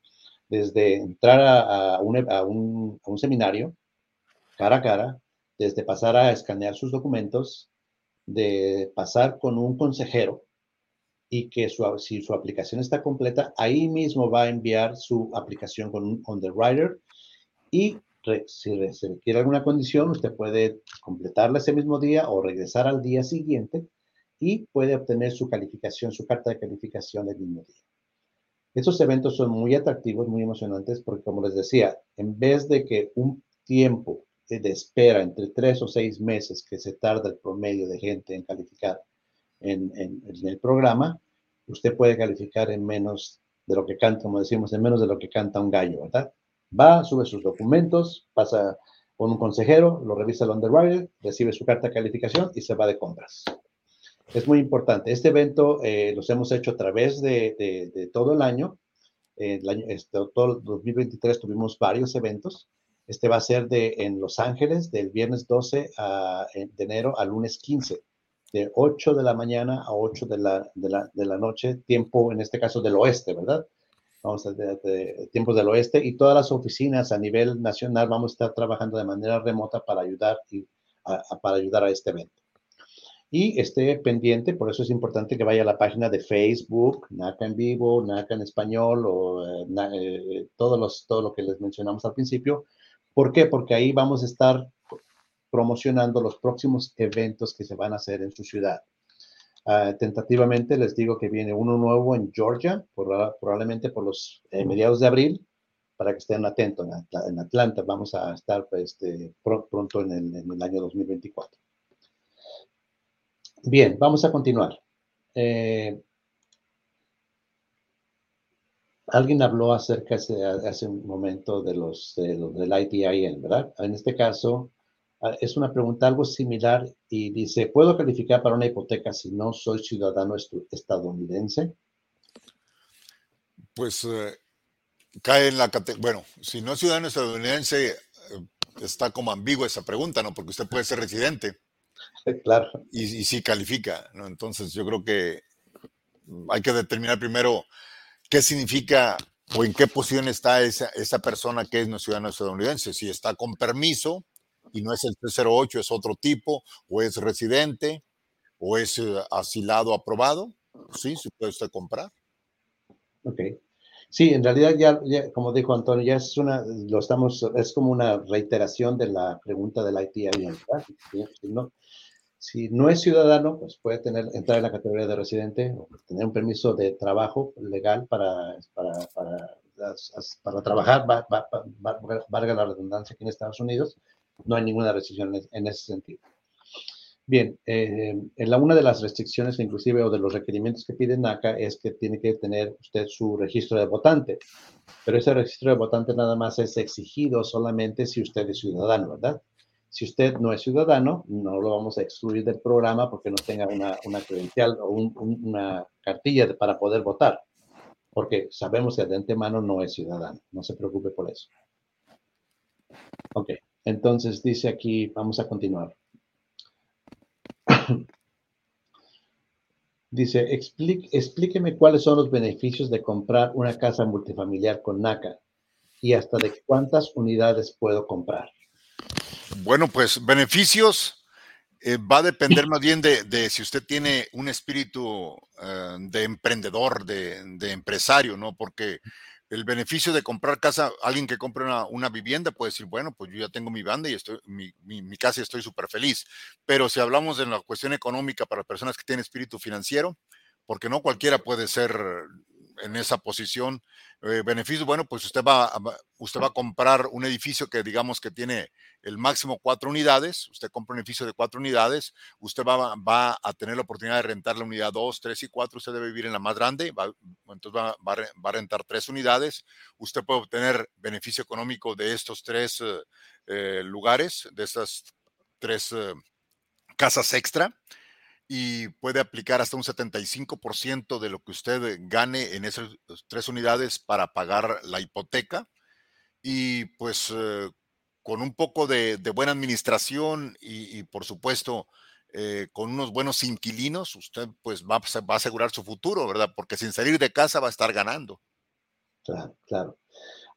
desde entrar a, un, a un seminario cara a cara, desde pasar a escanear sus documentos, de pasar con un consejero y que su, si su aplicación está completa, ahí mismo va a enviar su aplicación con un underwriter y si se requiere alguna condición, usted puede completarla ese mismo día o regresar al día siguiente y puede obtener su calificación, su carta de calificación el mismo día. Estos eventos son muy atractivos, muy emocionantes, porque como les decía, en vez de que un tiempo de espera entre tres o seis meses que se tarda el promedio de gente en calificar en, el programa, usted puede calificar en menos de lo que canta, como decimos, en menos de lo que canta un gallo, ¿verdad? Va, sube sus documentos, pasa con un consejero, lo revisa el underwriter, recibe su carta de calificación y se va de compras. es muy importante. Este evento eh, los hemos hecho a través de, todo el año. El año este, todo el 2023 tuvimos varios eventos. Este va a ser de, en Los Ángeles del viernes 12 de enero al lunes 15, de 8 de la mañana a 8 de la, de la, noche, tiempo en este caso del oeste, ¿verdad? Vamos a de, tiempos del oeste y todas las oficinas a nivel nacional vamos a estar trabajando de manera remota para ayudar, y, para ayudar a este evento y esté pendiente, por eso es importante que vaya a la página de Facebook, NACA en vivo, NACA en español o eh, eh, todos los, todo lo que les mencionamos al principio. ¿Por qué? Porque ahí vamos a estar promocionando los próximos eventos que se van a hacer en su ciudad. Ah, tentativamente les digo que viene uno nuevo en Georgia, probablemente por los eh, mediados de abril, para que estén atentos. En, Atlanta vamos a estar pues, este, pronto en el, año 2024. Bien, vamos a continuar. Eh, alguien habló acerca hace, un momento de los, del ITIN, ¿verdad? En este caso, ah, es una pregunta algo similar y dice, ¿puedo calificar para una hipoteca si no soy ciudadano estadounidense? Pues eh, cae en la categoría, bueno, si no es ciudadano estadounidense, eh, está como ambigua esa pregunta, ¿no? Porque usted puede ser residente. claro. Y, y sí califica, ¿no? Entonces yo creo que hay que determinar primero qué significa o en qué posición está esa, esa persona que es no ciudadano estadounidense. Si está con permiso y no es el 308, es otro tipo, o es residente, o es eh, asilado aprobado, sí, se puede usted comprar. Ok. Sí, en realidad ya, como dijo Antonio, ya es una, lo estamos, es como una reiteración de la pregunta del ITI. No, si no es ciudadano, pues puede tener, entrar en la categoría de residente o tener un permiso de trabajo legal para, para, para, para trabajar, valga la redundancia aquí en Estados Unidos. No hay ninguna restricción en ese sentido. Bien, eh, en la, una de las restricciones, inclusive, o de los requerimientos que piden NACA es que tiene que tener usted su registro de votante. Pero ese registro de votante nada más es exigido solamente si usted es ciudadano, ¿verdad? Si usted no es ciudadano, no lo vamos a excluir del programa porque no tenga una, una credencial o una cartilla para poder votar, porque sabemos que de antemano no es ciudadano. No se preocupe por eso. Ok, entonces dice aquí, vamos a continuar. Dice, explíqueme cuáles son los beneficios de comprar una casa multifamiliar con NACA y hasta de cuántas unidades puedo comprar. Bueno, pues beneficios eh, va a depender más bien de, si usted tiene un espíritu eh, de emprendedor, de, de, empresario, ¿no? Porque el beneficio de comprar casa, alguien que compre una, vivienda puede decir, bueno, pues yo ya tengo mi banda y estoy, mi, mi, casa y estoy súper feliz. Pero si hablamos de la cuestión económica para personas que tienen espíritu financiero, porque no cualquiera puede ser en esa posición. Eh, beneficio, bueno, pues usted va, usted va a comprar un edificio que digamos que tiene el máximo cuatro unidades, usted compra un edificio de cuatro unidades, usted va, va a tener la oportunidad de rentar la unidad dos, tres y cuatro, usted debe vivir en la más grande, entonces va, va, a rentar tres unidades, usted puede obtener beneficio económico de estos tres eh, eh, lugares, de estas tres casas extra y puede aplicar hasta un 75% de lo que usted gane en esas tres unidades para pagar la hipoteca. Y pues eh, con un poco de, buena administración y, por supuesto eh, con unos buenos inquilinos, usted pues va, va a asegurar su futuro, ¿verdad? Porque sin salir de casa va a estar ganando. Claro, claro.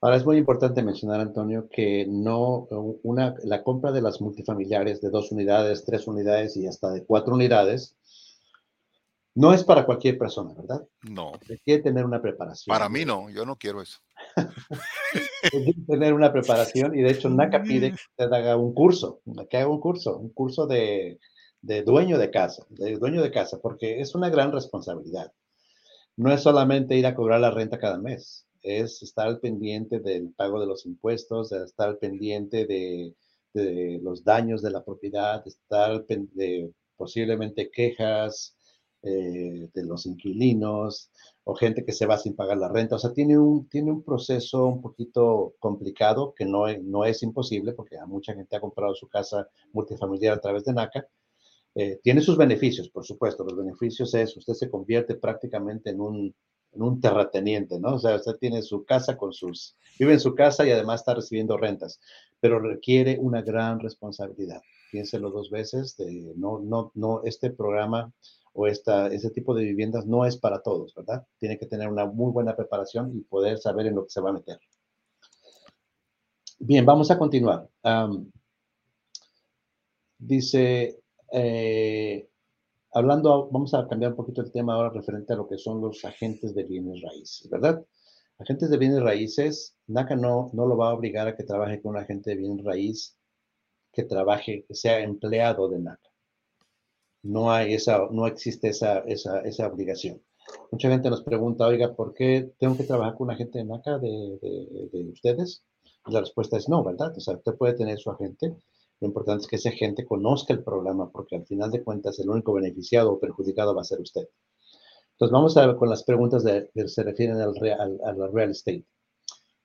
Ahora es muy importante mencionar, Antonio, que no una, la compra de las multifamiliares de dos unidades, tres unidades y hasta de cuatro unidades no es para cualquier persona, ¿verdad? No. Requiere tener una preparación. Para mí no, yo no quiero eso. Requiere tener una preparación y de hecho NACA pide que usted haga un curso, que haga un curso, un curso de, de dueño de casa, de dueño de casa, porque es una gran responsabilidad. No es solamente ir a cobrar la renta cada mes es estar pendiente del pago de los impuestos, estar pendiente de, los daños de la propiedad, estar de posiblemente quejas eh, de los inquilinos o gente que se va sin pagar la renta. O sea, tiene un, tiene un proceso un poquito complicado que no, no es imposible porque mucha gente ha comprado su casa multifamiliar a través de NACA, Eh, tiene sus beneficios, por supuesto. Los beneficios es, usted se convierte prácticamente en un, en un terrateniente, ¿no? O sea, usted tiene su casa con sus, vive en su casa y además está recibiendo rentas, pero requiere una gran responsabilidad. Piénselo dos veces, de, no, no, no, este programa o esta, tipo de viviendas no es para todos, ¿verdad? Tiene que tener una muy buena preparación y poder saber en lo que se va a meter. Bien, vamos a continuar. dice, eh, hablando, vamos a cambiar un poquito el tema ahora referente a lo que son los agentes de bienes raíces, ¿verdad? Agentes de bienes raíces, NACA no, no lo va a obligar a que trabaje con un agente de bienes raíz que trabaje, que sea empleado de NACA. No hay esa, no existe esa, esa, esa obligación. Mucha gente nos pregunta, oiga, ¿por qué tengo que trabajar con un agente de NACA de, de, de ustedes? La respuesta es no, ¿verdad? O sea, usted puede tener su agente, lo importante es que ese gente conozca el programa, porque al final de cuentas el único beneficiado o perjudicado va a ser usted. Entonces vamos a ver con las preguntas que se refieren al real, al real estate.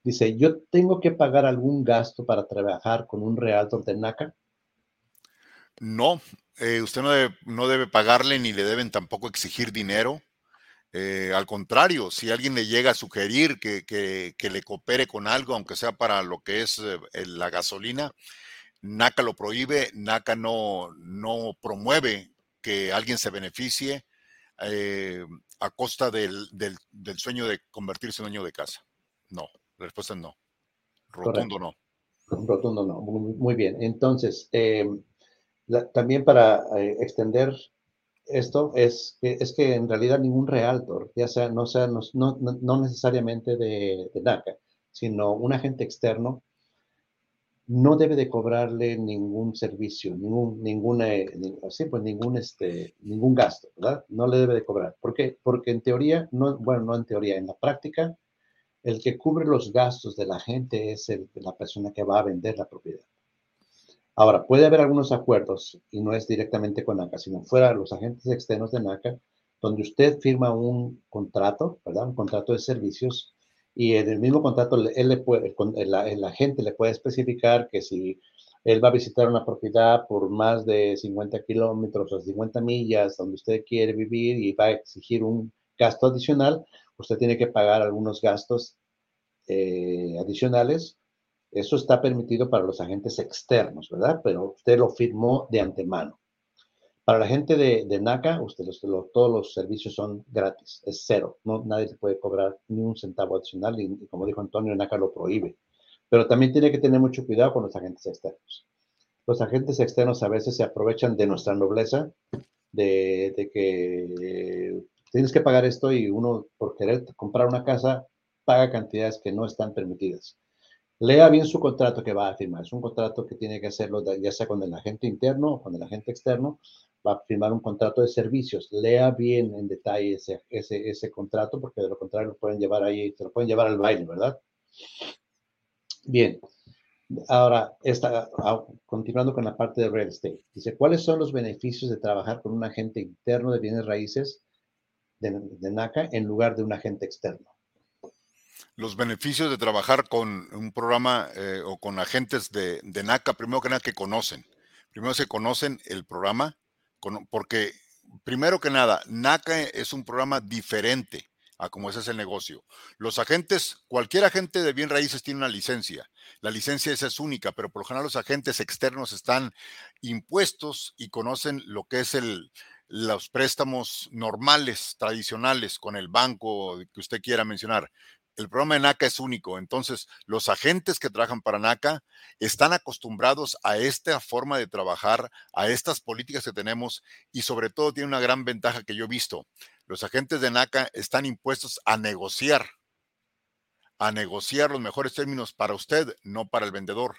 Dice, ¿yo tengo que pagar algún gasto para trabajar con un realtor de NACA? No, eh, usted no debe, no debe, pagarle ni le deben tampoco exigir dinero. Eh, al contrario, si alguien le llega a sugerir que, que, que, le coopere con algo, aunque sea para lo que es eh, la gasolina, NACA lo prohíbe, NACA no, no promueve que alguien se beneficie eh, a costa del, del, del, sueño de convertirse en dueño de casa. No, la respuesta es no. Rotundo Correcto. no. Rotundo no. Muy, bien. Entonces, eh, la, también para eh, extender esto es que, es que en realidad ningún realtor, ya sea, no sea, no, no, no necesariamente de, de NACA, sino un agente externo, no debe de cobrarle ningún servicio, ningún, ninguna, sí, pues ningún, este, ningún gasto, ¿verdad? No le debe de cobrar. ¿Por qué? Porque en teoría, no, bueno, no en teoría, en la práctica, el que cubre los gastos de la gente es el, la persona que va a vender la propiedad. Ahora, puede haber algunos acuerdos, y no es directamente con NACA, sino fuera los agentes externos de NACA, donde usted firma un contrato, ¿verdad? Un contrato de servicios y en el mismo contrato él le puede, el, el, agente le puede especificar que si él va a visitar una propiedad por más de 50 kilómetros o 50 millas donde usted quiere vivir y va a exigir un gasto adicional, usted tiene que pagar algunos gastos eh, adicionales. Eso está permitido para los agentes externos, ¿verdad? Pero usted lo firmó de antemano. Para la gente de, de NACA, usted, todos los servicios son gratis, es cero. No, nadie se puede cobrar ni un centavo adicional y, como dijo Antonio, NACA lo prohíbe. Pero también tiene que tener mucho cuidado con los agentes externos. Los agentes externos a veces se aprovechan de nuestra nobleza, de, de que tienes que pagar esto y uno por querer comprar una casa paga cantidades que no están permitidas. Lea bien su contrato que va a firmar. Es un contrato que tiene que hacerlo ya sea con el agente interno o con el agente externo. Va a firmar un contrato de servicios. Lea bien en detalle ese, ese, ese contrato porque de lo contrario lo pueden llevar ahí, se lo pueden llevar al baile, ¿verdad? Bien. Ahora, esta, continuando con la parte de real estate. Dice, ¿cuáles son los beneficios de trabajar con un agente interno de bienes raíces de NACA en lugar de un agente externo? Los beneficios de trabajar con un programa eh, o con agentes de, NACA, primero que nada que conocen. Primero se conocen el programa, porque primero que nada, NACA es un programa diferente a como ese es el negocio. Los agentes, cualquier agente de bien raíces tiene una licencia. La licencia esa es única, pero por lo general los agentes externos están impuestos y conocen lo que es el, los préstamos normales, tradicionales, con el banco que usted quiera mencionar el programa de NACA es único. Entonces, los agentes que trabajan para NACA están acostumbrados a esta forma de trabajar, a estas políticas que tenemos y sobre todo tiene una gran ventaja que yo he visto. Los agentes de NACA están impuestos a negociar, a negociar los mejores términos para usted, no para el vendedor.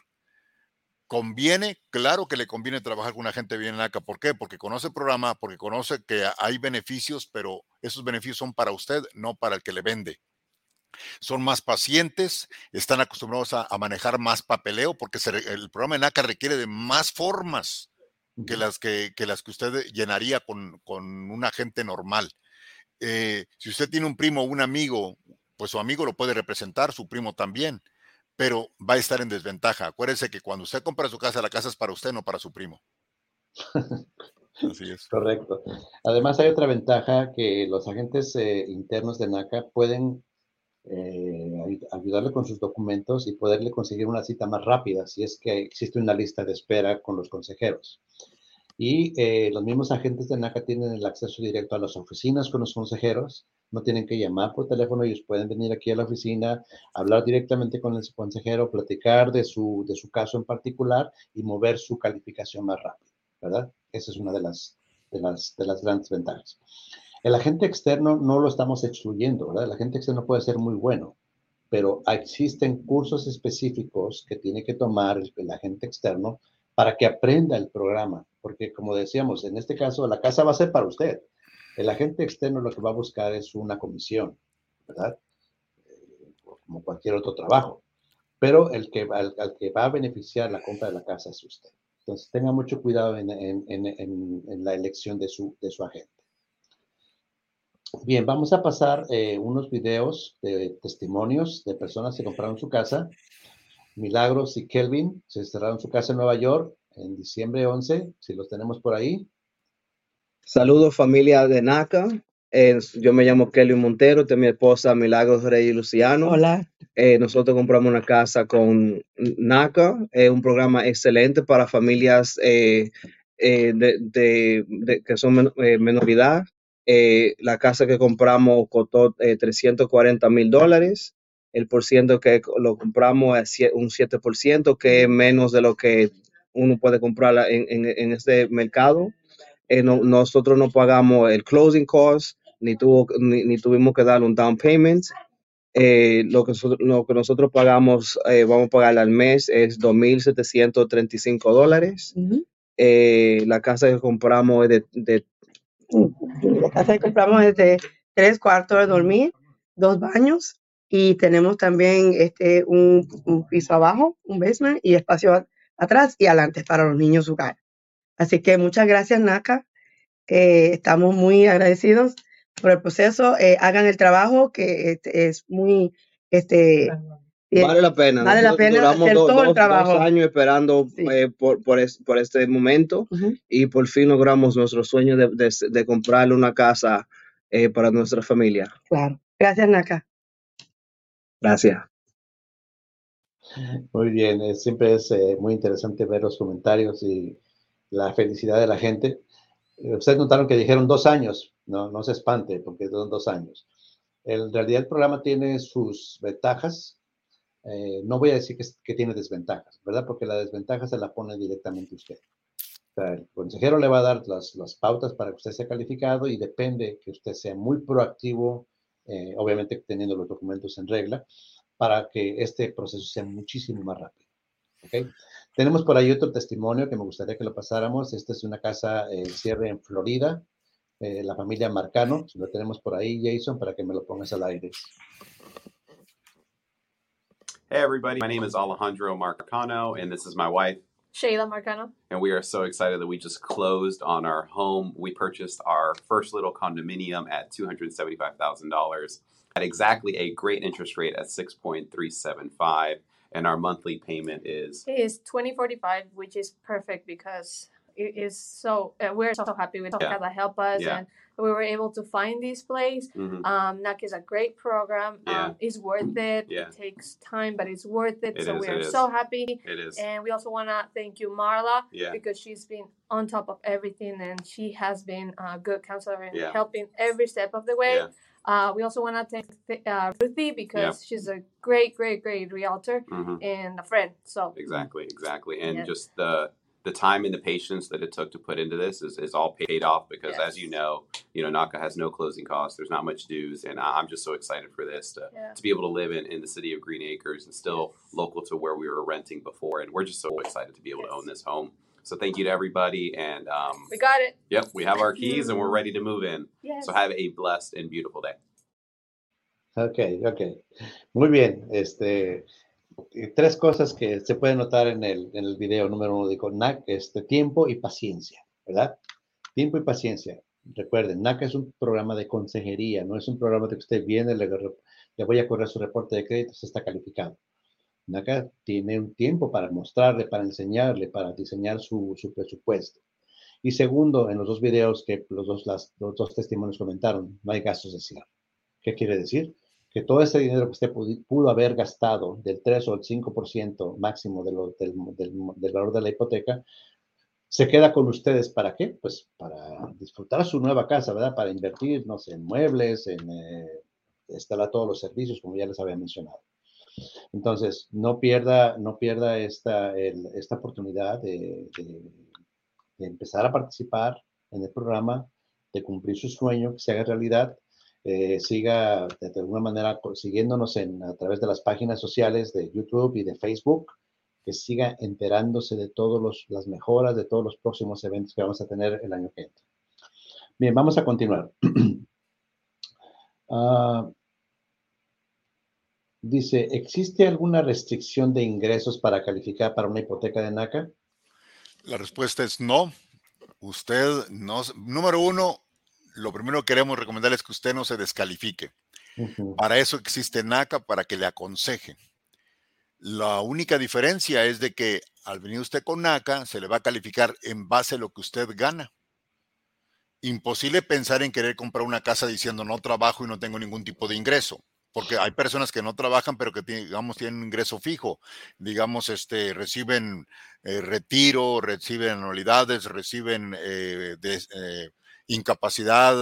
Conviene, claro que le conviene trabajar con un agente bien NACA. ¿Por qué? Porque conoce el programa, porque conoce que hay beneficios, pero esos beneficios son para usted, no para el que le vende son más pacientes, están acostumbrados a, a manejar más papeleo, porque se, el programa de NACA requiere de más formas que las que, que las que usted llenaría con, con un agente normal. Eh, si usted tiene un primo o un amigo, pues su amigo lo puede representar, su primo también, pero va a estar en desventaja. Acuérdese que cuando usted compra su casa, la casa es para usted, no para su primo. Así es. Correcto. Además hay otra ventaja que los agentes eh, internos de NACA pueden eh, ayudarle con sus documentos y poderle conseguir una cita más rápida si es que existe una lista de espera con los consejeros. Y eh, los mismos agentes de NACA tienen el acceso directo a las oficinas con los consejeros, no tienen que llamar por teléfono, ellos pueden venir aquí a la oficina, hablar directamente con el consejero, platicar de su, de su caso en particular y mover su calificación más rápido, ¿verdad? Esa es una de las, de las, de las grandes ventajas. El agente externo no lo estamos excluyendo, ¿verdad? El agente externo puede ser muy bueno, pero existen cursos específicos que tiene que tomar el, agente externo para que aprenda el programa, porque como decíamos, en este caso la casa va a ser para usted. El agente externo lo que va a buscar es una comisión, ¿verdad? Eh, como cualquier otro trabajo. Pero el que, al, que va a beneficiar la compra de la casa es usted. Entonces tenga mucho cuidado en, en, la elección de su, de su agente. Bien, vamos a pasar eh, unos videos de testimonios de personas que compraron su casa. Milagros y Kelvin se cerraron su casa en Nueva York en diciembre 11, si los tenemos por ahí. Saludos familia de NACA. Eh, yo me llamo Kelvin Montero, de mi esposa Milagros Rey Luciano. Hola. Eh, nosotros compramos una casa con NACA, es un programa excelente para familias de, que son menoridad eh, la casa que compramos costó 340 eh, mil dólares. El por ciento que lo compramos es un 7%, que es menos de lo que uno puede comprar en, este mercado. Eh, nosotros no pagamos el closing cost, ni, tuvo, ni, tuvimos que dar un down payment. lo, que, lo que nosotros pagamos, vamos a pagar al mes, es 2.735 dólares. la casa que compramos es de la casa que compramos es de tres cuartos de dormir, dos baños y tenemos también este, un, piso abajo, un basement y espacio atrás y adelante para los niños jugar. Así que muchas gracias, NACA. Eh, estamos muy agradecidos por el proceso. Eh, hagan el trabajo que este, es muy este, Vale la pena. Vale la pena Duramos todo el trabajo. dos años esperando eh, por, por, por, este momento y por fin logramos nuestro sueño de, de, de comprarle una casa eh, para nuestra familia. Claro. Gracias, Naka. Gracias. Muy bien, eh, siempre es muy interesante ver los comentarios y la felicidad de la gente. Ustedes notaron que dijeron dos años, no, no se espante porque son dos años. En realidad el programa tiene sus ventajas, eh, no voy a decir que, tiene desventajas, ¿verdad? Porque la desventaja se la pone directamente usted. el consejero le va a dar las, pautas para que usted sea calificado y depende que usted sea muy proactivo, eh, obviamente teniendo los documentos en regla, para que este proceso sea muchísimo más rápido. ¿okay? Tenemos por ahí otro testimonio que me gustaría que lo pasáramos. Esta es una casa en cierre en Florida, eh, la familia Marcano. Lo tenemos por ahí, Jason, para que me lo pongas al aire. Hey, everybody. My name is Alejandro Marcano, and this is my wife, Shayla Marcano. And we are so excited that we just closed on our home. We purchased our first little condominium at $275,000 at exactly a great interest rate at 6.375. And our monthly payment is? It is 2045, which is perfect because it is so, uh, we're so happy with yeah. that help us. Yeah. And we were able to find this place. Mm-hmm. Um, NAC is a great program. Yeah. Um, it's worth it. Yeah. It takes time, but it's worth it. it so is, we are so happy. It is. And we also want to thank you, Marla, yeah. because she's been on top of everything and she has been a good counselor and yeah. helping every step of the way. Yeah. Uh, we also want to thank uh, Ruthie because she's a great, great, great realtor mm-hmm. and a friend. So exactly, exactly, and yes. just the the time and the patience that it took to put into this is, is all paid off because yes. as you know, you know, Naka has no closing costs. There's not much dues. And I'm just so excited for this to, yeah. to be able to live in, in the city of Green Acres and still yes. local to where we were renting before. And we're just so excited to be able yes. to own this home. So thank you to everybody. And um, we got it. Yep. We have our keys and we're ready to move in. Yes. So have a blessed and beautiful day. Okay. Okay. Muy bien. Este, tres cosas que se pueden notar en el, en el video número uno de NAC, este, tiempo y paciencia, ¿verdad? Tiempo y paciencia. Recuerden, NAC es un programa de consejería, no es un programa de que usted viene, le, le voy a correr su reporte de créditos, está calificado. NACA tiene un tiempo para mostrarle, para enseñarle, para diseñar su, su presupuesto. Y segundo, en los dos videos que los dos, las, los dos testimonios comentaron, no hay gastos de cierre. ¿Qué quiere decir? Que todo ese dinero que usted pudo, haber gastado del 3 o el 5% máximo de del, del, valor de la hipoteca, se queda con ustedes para qué? Pues para disfrutar su nueva casa, ¿verdad? Para invertir, no sé, en muebles, en eh, instalar todos los servicios, como ya les había mencionado. Entonces, no pierda, no pierda esta, esta oportunidad de, empezar a participar en el programa, de cumplir su sueño, que se haga realidad. Eh, siga de, alguna manera siguiéndonos en, a través de las páginas sociales de YouTube y de Facebook, que siga enterándose de todas las mejoras, de todos los próximos eventos que vamos a tener el año que entra. Bien, vamos a continuar. uh, Dice, ¿existe alguna restricción de ingresos para calificar para una hipoteca de NACA? La respuesta es no. Usted no, número uno, lo primero que queremos recomendarle es que usted no se descalifique. Para eso existe NACA, para que le aconseje. La única diferencia es de que al venir usted con NACA, se le va a calificar en base a lo que usted gana. Imposible pensar en querer comprar una casa diciendo no trabajo y no tengo ningún tipo de ingreso porque hay personas que no trabajan, pero que digamos tienen un ingreso fijo, digamos, este, reciben eh, retiro, reciben anualidades, reciben eh, eh, incapacidad.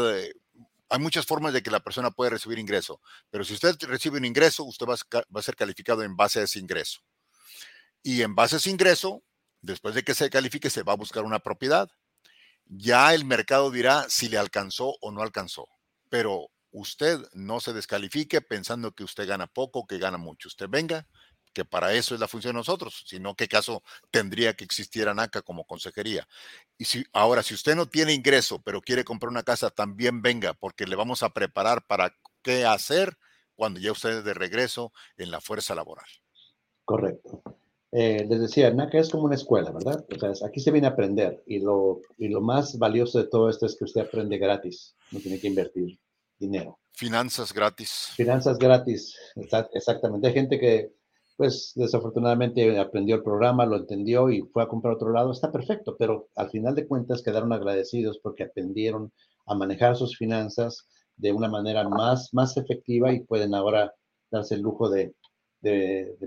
hay muchas formas de que la persona puede recibir ingreso, pero si usted recibe un ingreso, usted va a, ser calificado en base a ese ingreso. Y en base a ese ingreso, después de que se califique, se va a buscar una propiedad. Ya el mercado dirá si le alcanzó o no alcanzó, pero usted no se descalifique pensando que usted gana poco, que gana mucho. Usted venga, que para eso es la función de nosotros, sino qué caso tendría que existir ANACA como consejería. Y si ahora, si usted no tiene ingreso, pero quiere comprar una casa, también venga, porque le vamos a preparar para qué hacer cuando ya usted es de regreso en la fuerza laboral. Correcto. Eh, les decía, NACA es como una escuela, ¿verdad? O sea, aquí se viene a aprender y lo, y lo más valioso de todo esto es que usted aprende gratis, no tiene que invertir dinero. Finanzas gratis. Finanzas gratis, exactamente. Hay gente que, pues, desafortunadamente aprendió el programa, lo entendió y fue a comprar otro lado. Está perfecto, pero al final de cuentas quedaron agradecidos porque aprendieron a manejar sus finanzas de una manera más, más efectiva y pueden ahora darse el lujo de,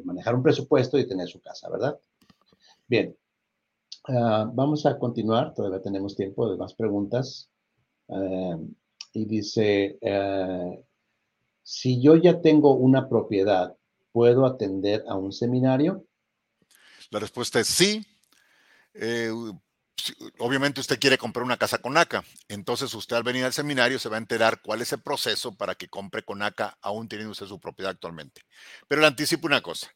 manejar un presupuesto y tener su casa, ¿verdad? Bien, ah, vamos a continuar, todavía tenemos tiempo de más preguntas. Ah, y dice, eh, si yo ya tengo una propiedad, ¿puedo atender a un seminario? La respuesta es sí. Eh, obviamente usted quiere comprar una casa con NACA, entonces usted al venir al seminario se va a enterar cuál es el proceso para que compre con NACA aún teniendo usted su propiedad actualmente. Pero le anticipo una cosa,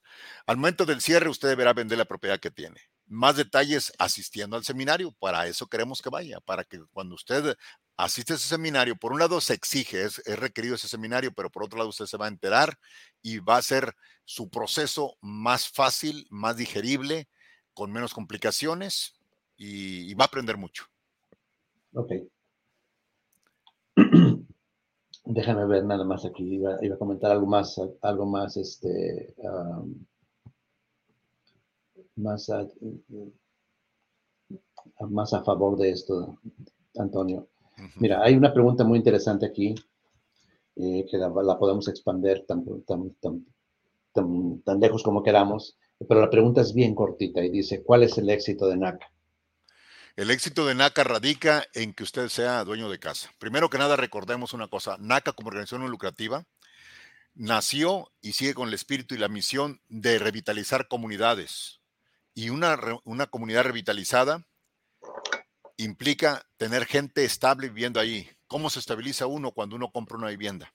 al momento del cierre usted deberá vender la propiedad que tiene. Más detalles asistiendo al seminario, para eso queremos que vaya, para que cuando usted asiste a ese seminario, por un lado se exige, es, requerido ese seminario, pero por otro lado usted se va a enterar y va a ser su proceso más fácil, más digerible, con menos complicaciones y, va a aprender mucho. Ok. Déjame ver nada más aquí, iba, a comentar algo más, algo más, este, más, más a favor de esto, Antonio. Mira, hay una pregunta muy interesante aquí eh, que la, podemos expandir tan, tan, lejos como queramos, pero la pregunta es bien cortita y dice, ¿cuál es el éxito de NACA? El éxito de NACA radica en que usted sea dueño de casa. Primero que nada, recordemos una cosa, NACA como organización no lucrativa nació y sigue con el espíritu y la misión de revitalizar comunidades. Y una, una comunidad revitalizada implica tener gente estable viviendo ahí. ¿Cómo se estabiliza uno cuando uno compra una vivienda?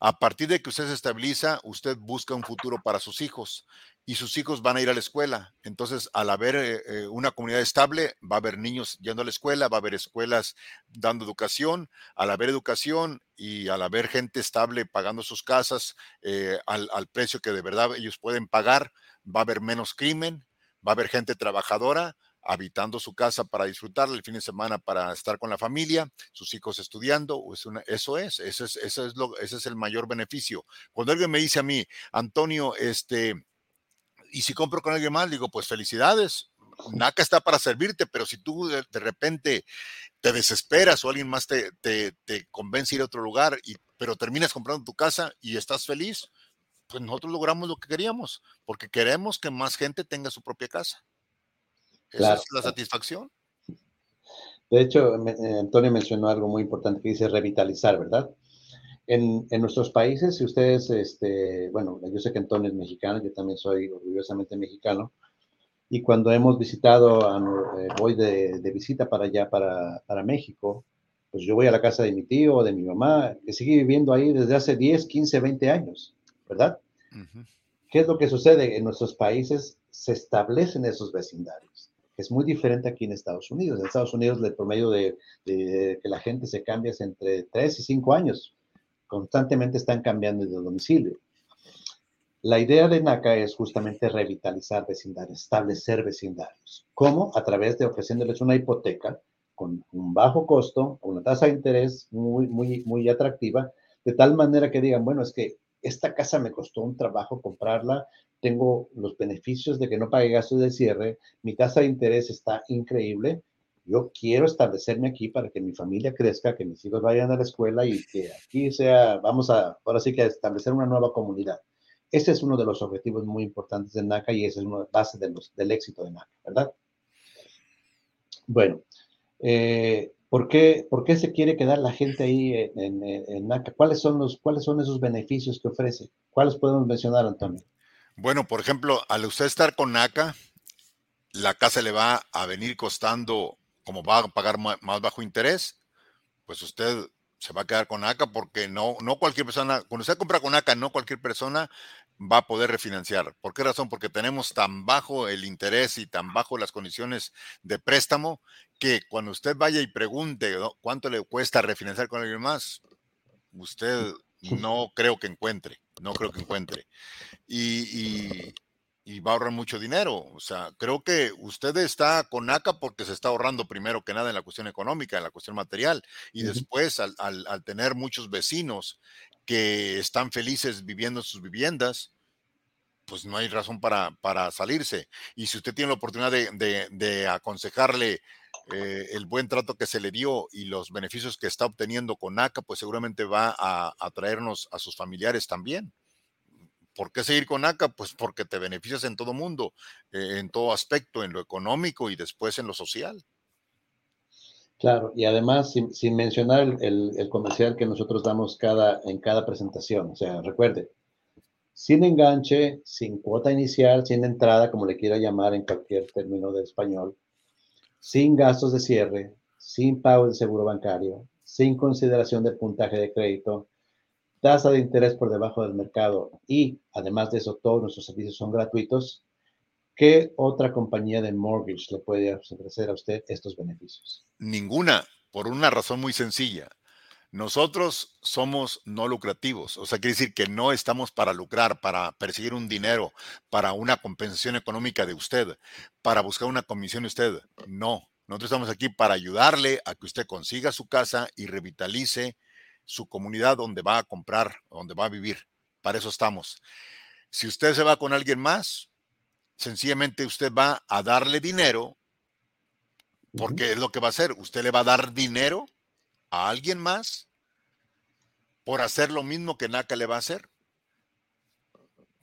A partir de que usted se estabiliza, usted busca un futuro para sus hijos y sus hijos van a ir a la escuela. Entonces, al haber eh, eh, una comunidad estable, va a haber niños yendo a la escuela, va a haber escuelas dando educación. Al haber educación y al haber gente estable pagando sus casas eh, al, al precio que de verdad ellos pueden pagar, va a haber menos crimen, va a haber gente trabajadora, habitando su casa para disfrutar el fin de semana para estar con la familia, sus hijos estudiando, eso es, eso es, eso es lo, ese es el mayor beneficio. Cuando alguien me dice a mí, Antonio, este, y si compro con alguien más, digo, pues felicidades, NACA está para servirte, pero si tú de, repente te desesperas o alguien más te, te, convence a ir a otro lugar, y, pero terminas comprando tu casa y estás feliz, pues nosotros logramos lo que queríamos, porque queremos que más gente tenga su propia casa. Esa es la satisfacción. De hecho, eh, Antonio mencionó algo muy importante que dice revitalizar, ¿verdad? En, en, nuestros países, si ustedes, este, bueno, yo sé que Antonio es mexicano, yo también soy orgullosamente mexicano, y cuando hemos visitado, eh, voy de, de, visita para allá, para, para, México, pues yo voy a la casa de mi tío o de mi mamá, que sigue viviendo ahí desde hace 10, 15, 20 años, ¿verdad? ¿Qué es lo que sucede? En nuestros países se establecen esos vecindarios. Es muy diferente aquí en Estados Unidos. En Estados Unidos el promedio de, de que la gente se cambia es entre 3 y 5 años. Constantemente están cambiando de domicilio. La idea de NACA es justamente revitalizar vecindarios, establecer vecindarios. ¿Cómo? A través de ofreciéndoles una hipoteca con un bajo costo, una tasa de interés muy, muy, muy atractiva, de tal manera que digan, bueno, es que esta casa me costó un trabajo comprarla, tengo los beneficios de que no pague gastos de cierre, mi tasa de interés está increíble, yo quiero establecerme aquí para que mi familia crezca, que mis hijos vayan a la escuela y que aquí sea, vamos a, ahora sí que establecer una nueva comunidad. Ese es uno de los objetivos muy importantes de NACA y esa es una base del éxito de NACA, ¿verdad? Bueno, eh, ¿por, qué, ¿por, qué, se quiere quedar la gente ahí en, NACA? ¿Cuáles son, los, ¿Cuáles son esos beneficios que ofrece? ¿Cuáles podemos mencionar, Antonio? Bueno, por ejemplo, al usted estar con NACA, la casa le va a venir costando, como va a pagar más bajo interés, pues usted se va a quedar con NACA porque no, no cualquier persona, cuando usted compra con NACA, no cualquier persona va a poder refinanciar. ¿Por qué razón? Porque tenemos tan bajo el interés y tan bajo las condiciones de préstamo que cuando usted vaya y pregunte cuánto le cuesta refinanciar con alguien más, usted no creo que encuentre, no creo que encuentre. Y, y, va a ahorrar mucho dinero. O sea, creo que usted está con NACA porque se está ahorrando primero que nada en la cuestión económica, en la cuestión material, y después al, al tener muchos vecinos que están felices viviendo en sus viviendas, pues no hay razón para, para salirse. Y si usted tiene la oportunidad de, aconsejarle eh, el buen trato que se le dio y los beneficios que está obteniendo con NACA, pues seguramente va a, traernos a sus familiares también. ¿Por qué seguir con NACA? Pues porque te beneficias en todo mundo, eh, en todo aspecto, en lo económico y después en lo social. Claro, y además, sin, mencionar el, comercial que nosotros damos cada, en cada presentación, o sea, recuerde, sin enganche, sin cuota inicial, sin entrada, como le quiera llamar en cualquier término de español, sin gastos de cierre, sin pago de seguro bancario, sin consideración de puntaje de crédito, tasa de interés por debajo del mercado y además de eso todos nuestros servicios son gratuitos, ¿Qué otra compañía de mortgage le puede ofrecer a usted estos beneficios? Ninguna, por una razón muy sencilla. Nosotros somos no lucrativos, o sea, quiere decir que no estamos para lucrar, para perseguir un dinero, para una compensación económica de usted, para buscar una comisión de usted. No, nosotros estamos aquí para ayudarle a que usted consiga su casa y revitalice su comunidad donde va a comprar, donde va a vivir. Para eso estamos. Si usted se va con alguien más, sencillamente usted va a darle dinero, porque es lo que va a hacer. Usted le va a dar dinero a alguien más por hacer lo mismo que NACA le va a hacer.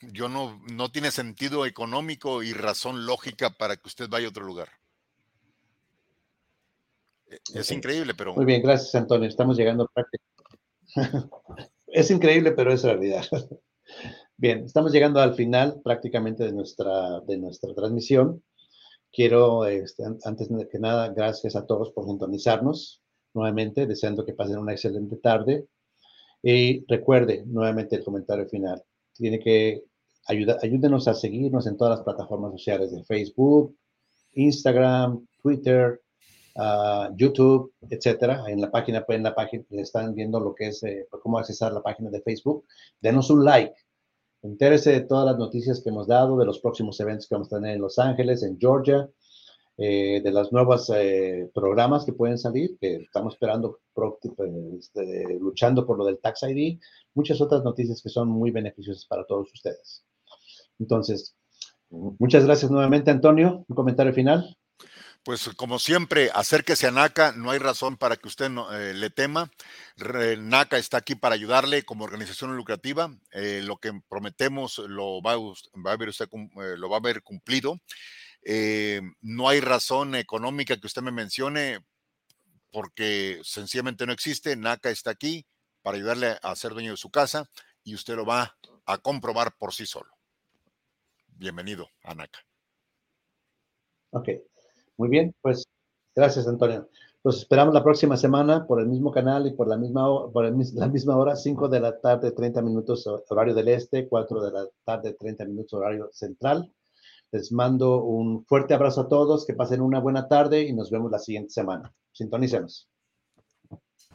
Yo no, no tiene sentido económico y razón lógica para que usted vaya a otro lugar. E, es increíble, pero. Muy bien, gracias, Antonio. Estamos llegando a práctica. es increíble, pero es realidad. Bien, estamos llegando al final prácticamente de nuestra, de nuestra transmisión. Quiero, este, antes que nada, gracias a todos por sintonizarnos nuevamente, deseando que pasen una excelente tarde. Y recuerde nuevamente el comentario final. Tiene que ayudar, ayúdenos a seguirnos en todas las plataformas sociales de Facebook, Instagram, Twitter, ah, YouTube, etcétera. En la página, en la página, están viendo lo que es, eh, cómo accesar la página de Facebook. Denos un like Entérese de todas las noticias que hemos dado, de los próximos eventos que vamos a tener en Los Ángeles, en Georgia, eh, de las nuevas eh, programas que pueden salir, que estamos esperando, este, luchando por lo del Tax ID, muchas otras noticias que son muy beneficiosas para todos ustedes. Entonces, Muchas gracias nuevamente, Antonio. Un comentario final. Pues como siempre, acérquese a NACA, no hay razón para que usted no, eh, le tema. NACA está aquí para ayudarle como organización lucrativa. Eh, lo que prometemos lo va, a ver usted, eh, lo va a ver cumplido. no hay razón económica que usted me mencione porque sencillamente no existe. NACA está aquí para ayudarle a ser dueño de su casa y usted lo va a comprobar por sí solo. Bienvenido a NACA. Ok. Muy bien, pues gracias, Antonio. Los esperamos la próxima semana por el mismo canal y por la misma, por la misma hora, 5 de la tarde, 30 minutos horario del este, 4 de la tarde, 30 minutos horario central. Les mando un fuerte abrazo a todos, que pasen una buena tarde y nos vemos la siguiente semana. Sintonicemos.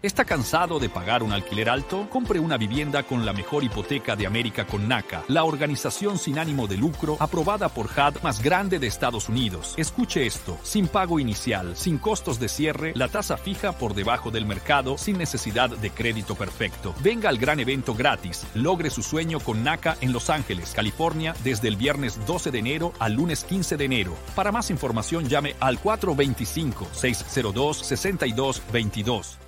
¿Está cansado de pagar un alquiler alto? Compre una vivienda con la mejor hipoteca de América con NACA, la organización sin ánimo de lucro aprobada por HUD más grande de Estados Unidos. Escuche esto, sin pago inicial, sin costos de cierre, la tasa fija por debajo del mercado, sin necesidad de crédito perfecto. Venga al gran evento gratis. Logre su sueño con NACA en Los Ángeles, California, desde el viernes 12 de enero al lunes 15 de enero. Para más información llame al 425 602 6222.